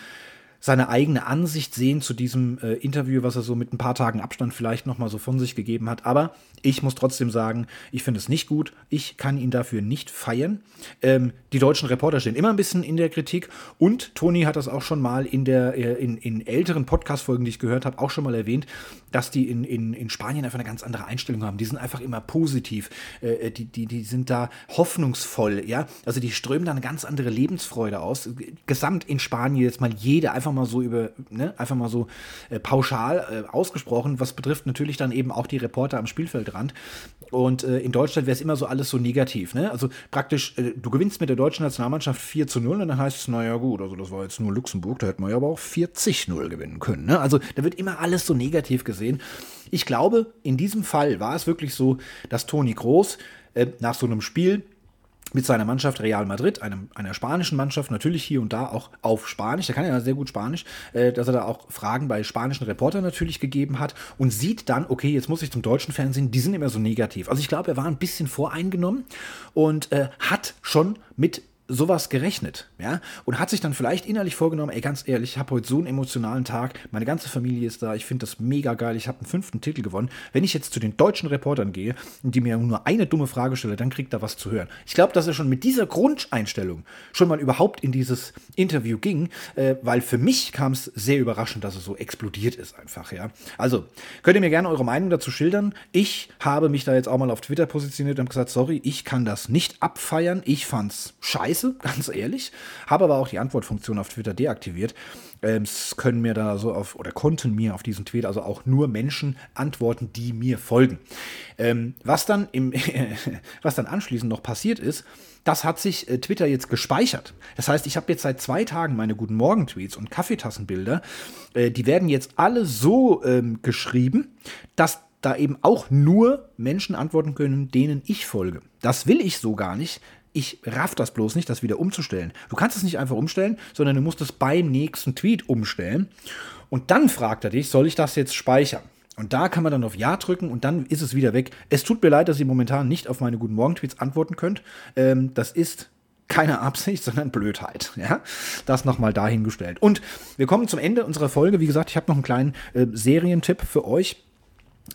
Speaker 1: seine eigene Ansicht sehen zu diesem äh, Interview, was er so mit ein paar Tagen Abstand vielleicht noch mal so von sich gegeben hat. Aber ich muss trotzdem sagen, ich finde es nicht gut. Ich kann ihn dafür nicht feiern. Ähm, die deutschen Reporter stehen immer ein bisschen in der Kritik und Toni hat das auch schon mal in, der, äh, in, in älteren Podcast-Folgen, die ich gehört habe, auch schon mal erwähnt, dass die in, in, in Spanien einfach eine ganz andere Einstellung haben. Die sind einfach immer positiv. Äh, äh die, die, die sind da hoffnungsvoll. Ja? Also die strömen da eine ganz andere Lebensfreude aus. Gesamt in Spanien jetzt mal jeder einfach mal so über, ne, einfach mal so äh, pauschal äh, ausgesprochen. Was betrifft natürlich dann eben auch die Reporter am Spielfeldrand. Und äh, in Deutschland wäre es immer so alles so negativ. Ne? Also praktisch, äh, du gewinnst mit der deutschen Nationalmannschaft 4 zu 0 und dann heißt es, naja gut, also das war jetzt nur Luxemburg, da hätten wir ja aber auch 40-0 gewinnen können. Ne? Also da wird immer alles so negativ gesehen. Ich glaube, in diesem Fall war es wirklich so, dass Toni Groß äh, nach so einem Spiel mit seiner Mannschaft Real Madrid, einem, einer spanischen Mannschaft, natürlich hier und da auch auf Spanisch, der kann ja sehr gut Spanisch, äh, dass er da auch Fragen bei spanischen Reportern natürlich gegeben hat und sieht dann, okay, jetzt muss ich zum deutschen Fernsehen, die sind immer so negativ. Also ich glaube, er war ein bisschen voreingenommen und äh, hat schon mit sowas gerechnet, ja, und hat sich dann vielleicht innerlich vorgenommen, ey, ganz ehrlich, ich habe heute so einen emotionalen Tag, meine ganze Familie ist da, ich finde das mega geil, ich habe einen fünften Titel gewonnen. Wenn ich jetzt zu den deutschen Reportern gehe und die mir nur eine dumme Frage stelle, dann kriegt er was zu hören. Ich glaube, dass er schon mit dieser Grundeinstellung schon mal überhaupt in dieses Interview ging, äh, weil für mich kam es sehr überraschend, dass es so explodiert ist einfach, ja. Also, könnt ihr mir gerne eure Meinung dazu schildern. Ich habe mich da jetzt auch mal auf Twitter positioniert und gesagt, sorry, ich kann das nicht abfeiern, ich fand's scheiße scheiße, ganz ehrlich. Habe aber auch die Antwortfunktion auf Twitter deaktiviert. Ähm, es können mir da so auf, oder konnten mir auf diesen Tweet also auch nur Menschen antworten, die mir folgen. Ähm, was dann im, [LAUGHS] was dann anschließend noch passiert ist, das hat sich äh, Twitter jetzt gespeichert. Das heißt, ich habe jetzt seit zwei Tagen meine Guten Morgen-Tweets und Kaffeetassenbilder. Äh, die werden jetzt alle so ähm, geschrieben, dass da eben auch nur Menschen antworten können, denen ich folge. Das will ich so gar nicht. Ich raff das bloß nicht, das wieder umzustellen. Du kannst es nicht einfach umstellen, sondern du musst es beim nächsten Tweet umstellen. Und dann fragt er dich, soll ich das jetzt speichern? Und da kann man dann auf Ja drücken und dann ist es wieder weg. Es tut mir leid, dass ihr momentan nicht auf meine Guten Morgen-Tweets antworten könnt. Ähm, das ist keine Absicht, sondern Blödheit. Ja, das nochmal dahingestellt. Und wir kommen zum Ende unserer Folge. Wie gesagt, ich habe noch einen kleinen äh, Serientipp für euch.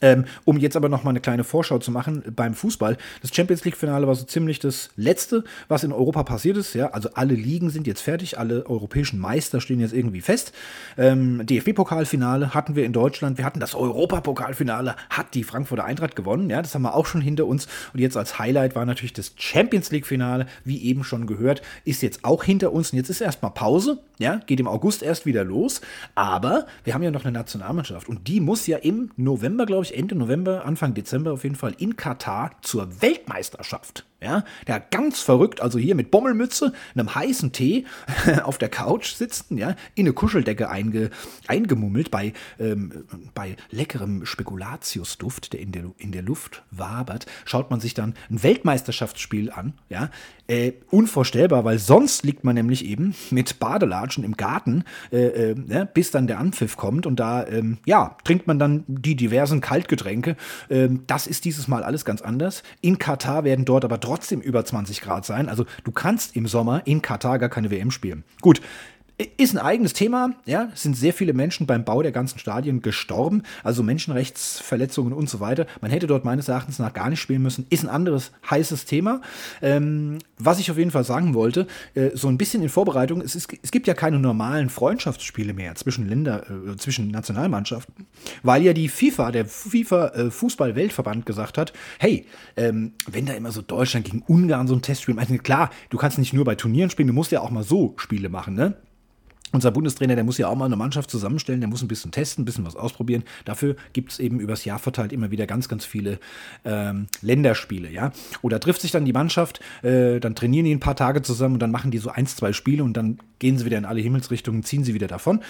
Speaker 1: Ähm, um jetzt aber noch mal eine kleine Vorschau zu machen beim Fußball. Das Champions League-Finale war so ziemlich das letzte, was in Europa passiert ist. Ja? Also alle Ligen sind jetzt fertig, alle europäischen Meister stehen jetzt irgendwie fest. Ähm, DFB-Pokalfinale hatten wir in Deutschland. Wir hatten das Europapokalfinale, hat die Frankfurter Eintracht gewonnen. Ja, das haben wir auch schon hinter uns. Und jetzt als Highlight war natürlich das Champions League-Finale, wie eben schon gehört, ist jetzt auch hinter uns. Und jetzt ist erstmal Pause. Ja, geht im August erst wieder los. Aber wir haben ja noch eine Nationalmannschaft und die muss ja im November, glaube ich, Ende November, Anfang Dezember auf jeden Fall in Katar zur Weltmeisterschaft ja, der ganz verrückt, also hier mit Bommelmütze, einem heißen Tee [LAUGHS] auf der Couch sitzen, ja, in eine Kuscheldecke einge, eingemummelt bei, ähm, bei leckerem Spekulatiusduft, der in, der in der Luft wabert, schaut man sich dann ein Weltmeisterschaftsspiel an, ja, äh, unvorstellbar, weil sonst liegt man nämlich eben mit Badelatschen im Garten, äh, äh, ne, bis dann der Anpfiff kommt und da, ähm, ja, trinkt man dann die diversen Kaltgetränke. Ähm, das ist dieses Mal alles ganz anders. In Katar werden dort aber trotzdem trotzdem über 20 Grad sein. Also du kannst im Sommer in Katar gar keine WM spielen. Gut, ist ein eigenes Thema, ja. Es sind sehr viele Menschen beim Bau der ganzen Stadien gestorben, also Menschenrechtsverletzungen und so weiter. Man hätte dort meines Erachtens nach gar nicht spielen müssen. Ist ein anderes heißes Thema. Ähm, was ich auf jeden Fall sagen wollte, äh, so ein bisschen in Vorbereitung, es, ist, es gibt ja keine normalen Freundschaftsspiele mehr zwischen Länder, äh, zwischen Nationalmannschaften, weil ja die FIFA, der FIFA äh, Fußball-Weltverband gesagt hat, hey, ähm, wenn da immer so Deutschland gegen Ungarn so ein Testspiel, also klar, du kannst nicht nur bei Turnieren spielen, du musst ja auch mal so Spiele machen, ne? Unser Bundestrainer, der muss ja auch mal eine Mannschaft zusammenstellen, der muss ein bisschen testen, ein bisschen was ausprobieren. Dafür gibt es eben übers Jahr verteilt immer wieder ganz, ganz viele ähm, Länderspiele, ja. Oder trifft sich dann die Mannschaft, äh, dann trainieren die ein paar Tage zusammen und dann machen die so eins, zwei Spiele und dann gehen sie wieder in alle Himmelsrichtungen, ziehen sie wieder davon.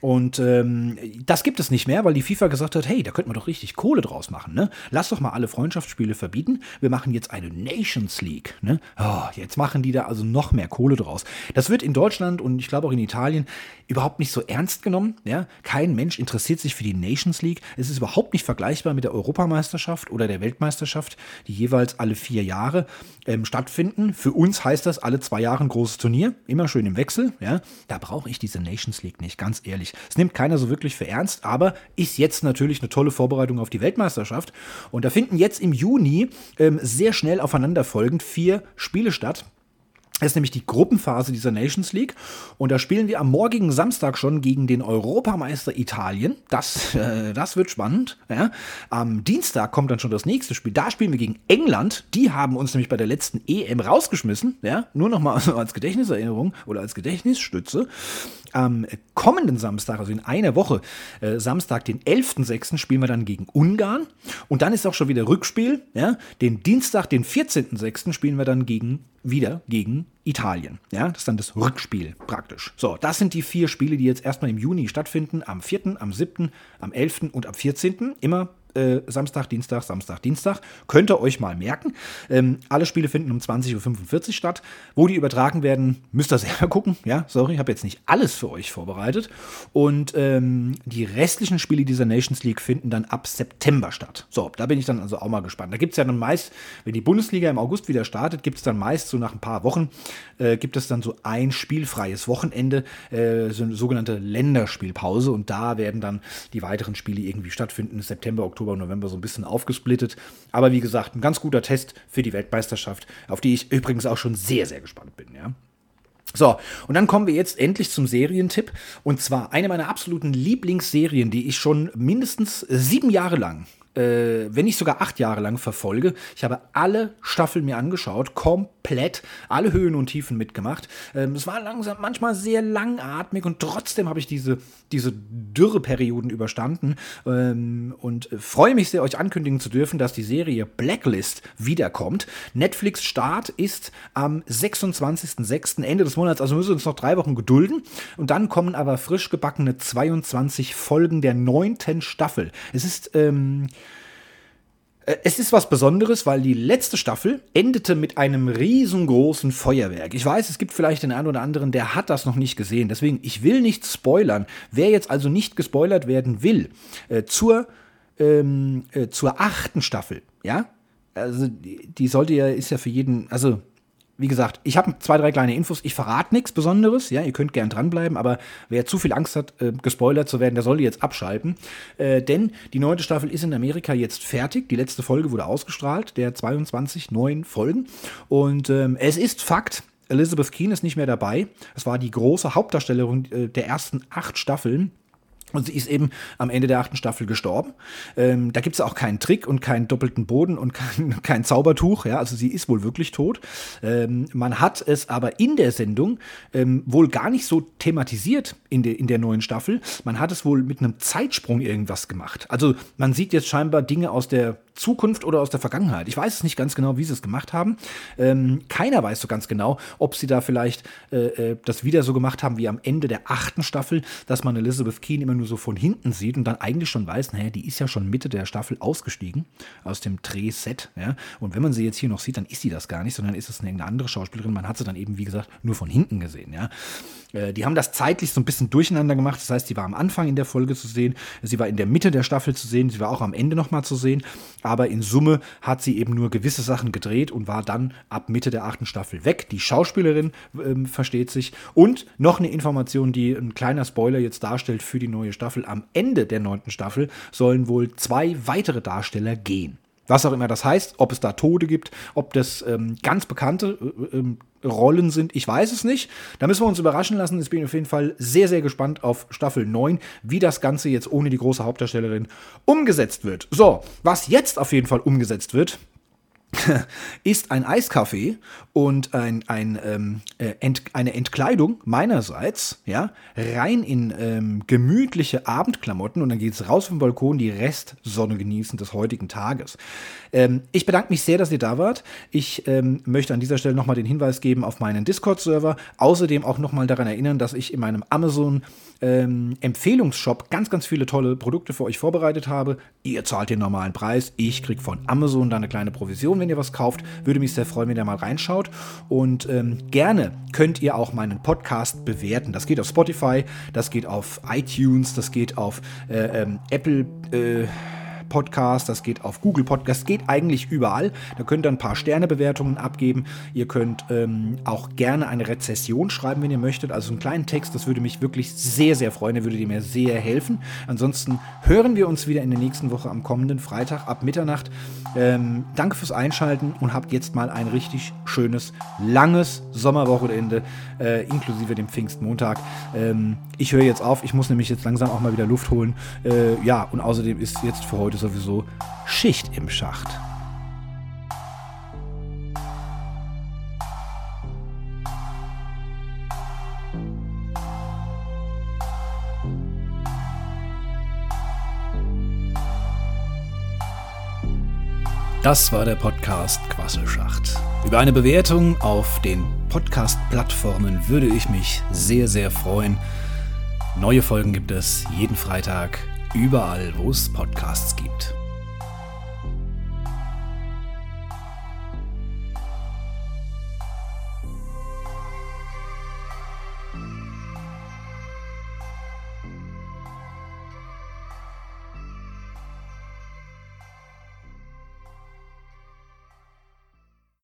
Speaker 1: Und ähm, das gibt es nicht mehr, weil die FIFA gesagt hat, hey, da könnte man doch richtig Kohle draus machen. Ne? Lass doch mal alle Freundschaftsspiele verbieten. Wir machen jetzt eine Nations League. Ne? Oh, jetzt machen die da also noch mehr Kohle draus. Das wird in Deutschland und ich glaube auch in Italien überhaupt nicht so ernst genommen. Ja? Kein Mensch interessiert sich für die Nations League. Es ist überhaupt nicht vergleichbar mit der Europameisterschaft oder der Weltmeisterschaft, die jeweils alle vier Jahre ähm, stattfinden. Für uns heißt das alle zwei Jahre ein großes Turnier, immer schön im Wechsel. Ja? Da brauche ich diese Nations League nicht, ganz ehrlich. Es nimmt keiner so wirklich für ernst, aber ist jetzt natürlich eine tolle Vorbereitung auf die Weltmeisterschaft. Und da finden jetzt im Juni ähm, sehr schnell aufeinanderfolgend vier Spiele statt. Das ist nämlich die Gruppenphase dieser Nations League. Und da spielen wir am morgigen Samstag schon gegen den Europameister Italien. Das, äh, das wird spannend. Ja. Am Dienstag kommt dann schon das nächste Spiel. Da spielen wir gegen England. Die haben uns nämlich bei der letzten EM rausgeschmissen. Ja. Nur nochmal [LAUGHS] als Gedächtniserinnerung oder als Gedächtnisstütze. Am kommenden Samstag, also in einer Woche, äh, Samstag, den 11.06., spielen wir dann gegen Ungarn. Und dann ist auch schon wieder Rückspiel. Ja. Den Dienstag, den 14.06., spielen wir dann gegen wieder gegen Italien. Ja, das ist dann das Rückspiel praktisch. So, das sind die vier Spiele, die jetzt erstmal im Juni stattfinden. Am 4., am 7., am 11. und am 14. Immer äh, Samstag, Dienstag, Samstag, Dienstag. Könnt ihr euch mal merken. Ähm, alle Spiele finden um 20.45 Uhr statt. Wo die übertragen werden, müsst ihr [LAUGHS] selber gucken. Ja, sorry, ich habe jetzt nicht alles für euch vorbereitet. Und ähm, die restlichen Spiele dieser Nations League finden dann ab September statt. So, da bin ich dann also auch mal gespannt. Da gibt es ja dann meist, wenn die Bundesliga im August wieder startet, gibt es dann meist so nach ein paar Wochen, äh, gibt es dann so ein spielfreies Wochenende, äh, so eine sogenannte Länderspielpause. Und da werden dann die weiteren Spiele irgendwie stattfinden. September, Oktober, November so ein bisschen aufgesplittet. Aber wie gesagt, ein ganz guter Test für die Weltmeisterschaft, auf die ich übrigens auch schon sehr, sehr gespannt bin. Ja. So, und dann kommen wir jetzt endlich zum Serientipp. Und zwar eine meiner absoluten Lieblingsserien, die ich schon mindestens sieben Jahre lang äh, wenn nicht sogar acht Jahre lang verfolge. Ich habe alle Staffeln mir angeschaut, komplett, alle Höhen und Tiefen mitgemacht. Ähm, es war langsam, manchmal sehr langatmig und trotzdem habe ich diese, diese Dürreperioden überstanden ähm, und freue mich sehr, euch ankündigen zu dürfen, dass die Serie Blacklist wiederkommt. Netflix Start ist am 26.06. Ende des Monats, also müssen wir uns noch drei Wochen gedulden. Und dann kommen aber frisch gebackene 22 Folgen der neunten Staffel. Es ist ähm, äh, es ist was Besonderes, weil die letzte Staffel endete mit einem riesengroßen Feuerwerk. Ich weiß, es gibt vielleicht den einen oder anderen, der hat das noch nicht gesehen. Deswegen, ich will nicht spoilern. Wer jetzt also nicht gespoilert werden will, äh, zur, ähm, äh, zur achten Staffel, ja, also die, die sollte ja, ist ja für jeden, also wie gesagt, ich habe zwei, drei kleine Infos. Ich verrate nichts Besonderes. Ja, ihr könnt gern dranbleiben, aber wer zu viel Angst hat, äh, gespoilert zu werden, der soll jetzt abschalten. Äh, denn die neunte Staffel ist in Amerika jetzt fertig. Die letzte Folge wurde ausgestrahlt, der 22 neuen Folgen. Und ähm, es ist Fakt, Elizabeth Keen ist nicht mehr dabei. Es war die große Hauptdarstellerin äh, der ersten acht Staffeln. Und sie ist eben am Ende der achten Staffel gestorben. Ähm, da gibt es auch keinen Trick und keinen doppelten Boden und kein, [LAUGHS] kein Zaubertuch. Ja, also sie ist wohl wirklich tot. Ähm, man hat es aber in der Sendung ähm, wohl gar nicht so thematisiert in, de, in der neuen Staffel. Man hat es wohl mit einem Zeitsprung irgendwas gemacht. Also man sieht jetzt scheinbar Dinge aus der Zukunft oder aus der Vergangenheit. Ich weiß es nicht ganz genau, wie sie es gemacht haben. Ähm, keiner weiß so ganz genau, ob sie da vielleicht äh, äh, das wieder so gemacht haben wie am Ende der achten Staffel, dass man Elizabeth Keen immer nur so von hinten sieht und dann eigentlich schon weiß, naja, die ist ja schon Mitte der Staffel ausgestiegen aus dem Drehset. Ja? Und wenn man sie jetzt hier noch sieht, dann ist sie das gar nicht, sondern ist es eine andere Schauspielerin. Man hat sie dann eben, wie gesagt, nur von hinten gesehen. Ja? Äh, die haben das zeitlich so ein bisschen durcheinander gemacht. Das heißt, sie war am Anfang in der Folge zu sehen, sie war in der Mitte der Staffel zu sehen, sie war auch am Ende nochmal zu sehen aber in Summe hat sie eben nur gewisse Sachen gedreht und war dann ab Mitte der achten Staffel weg. Die Schauspielerin ähm, versteht sich. Und noch eine Information, die ein kleiner Spoiler jetzt darstellt für die neue Staffel. Am Ende der neunten Staffel sollen wohl zwei weitere Darsteller gehen. Was auch immer das heißt, ob es da Tode gibt, ob das ähm, ganz bekannte äh, ähm, Rollen sind, ich weiß es nicht. Da müssen wir uns überraschen lassen. Ich bin auf jeden Fall sehr, sehr gespannt auf Staffel 9, wie das Ganze jetzt ohne die große Hauptdarstellerin umgesetzt wird. So, was jetzt auf jeden Fall umgesetzt wird, [LAUGHS] ist ein Eiskaffee und ein, ein, ähm, äh, ent, eine Entkleidung meinerseits, ja, rein in ähm, gemütliche Abendklamotten und dann geht es raus vom Balkon, die Restsonne genießen des heutigen Tages. Ähm, ich bedanke mich sehr, dass ihr da wart. Ich ähm, möchte an dieser Stelle nochmal den Hinweis geben auf meinen Discord-Server. Außerdem auch nochmal daran erinnern, dass ich in meinem Amazon ähm, Empfehlungsshop ganz, ganz viele tolle Produkte für euch vorbereitet habe. Ihr zahlt den normalen Preis. Ich kriege von Amazon da eine kleine Provision, wenn ihr was kauft. Würde mich sehr freuen, wenn ihr mal reinschaut. Und ähm, gerne könnt ihr auch meinen Podcast bewerten. Das geht auf Spotify, das geht auf iTunes, das geht auf äh, ähm, Apple. Äh, Podcast, das geht auf Google Podcast, geht eigentlich überall. Da könnt ihr ein paar Sternebewertungen abgeben. Ihr könnt ähm, auch gerne eine Rezession schreiben, wenn ihr möchtet. Also einen kleinen Text, das würde mich wirklich sehr, sehr freuen. Der würde mir sehr helfen. Ansonsten hören wir uns wieder in der nächsten Woche am kommenden Freitag ab Mitternacht. Ähm, danke fürs Einschalten und habt jetzt mal ein richtig schönes, langes Sommerwochenende, äh, inklusive dem Pfingstmontag. Ähm, ich höre jetzt auf, ich muss nämlich jetzt langsam auch mal wieder Luft holen. Äh, ja, und außerdem ist jetzt für heute sowieso Schicht im Schacht. Das war der Podcast Quasselschacht. Über eine Bewertung auf den Podcast-Plattformen würde ich mich sehr, sehr freuen. Neue Folgen gibt es jeden Freitag überall, wo es Podcasts gibt.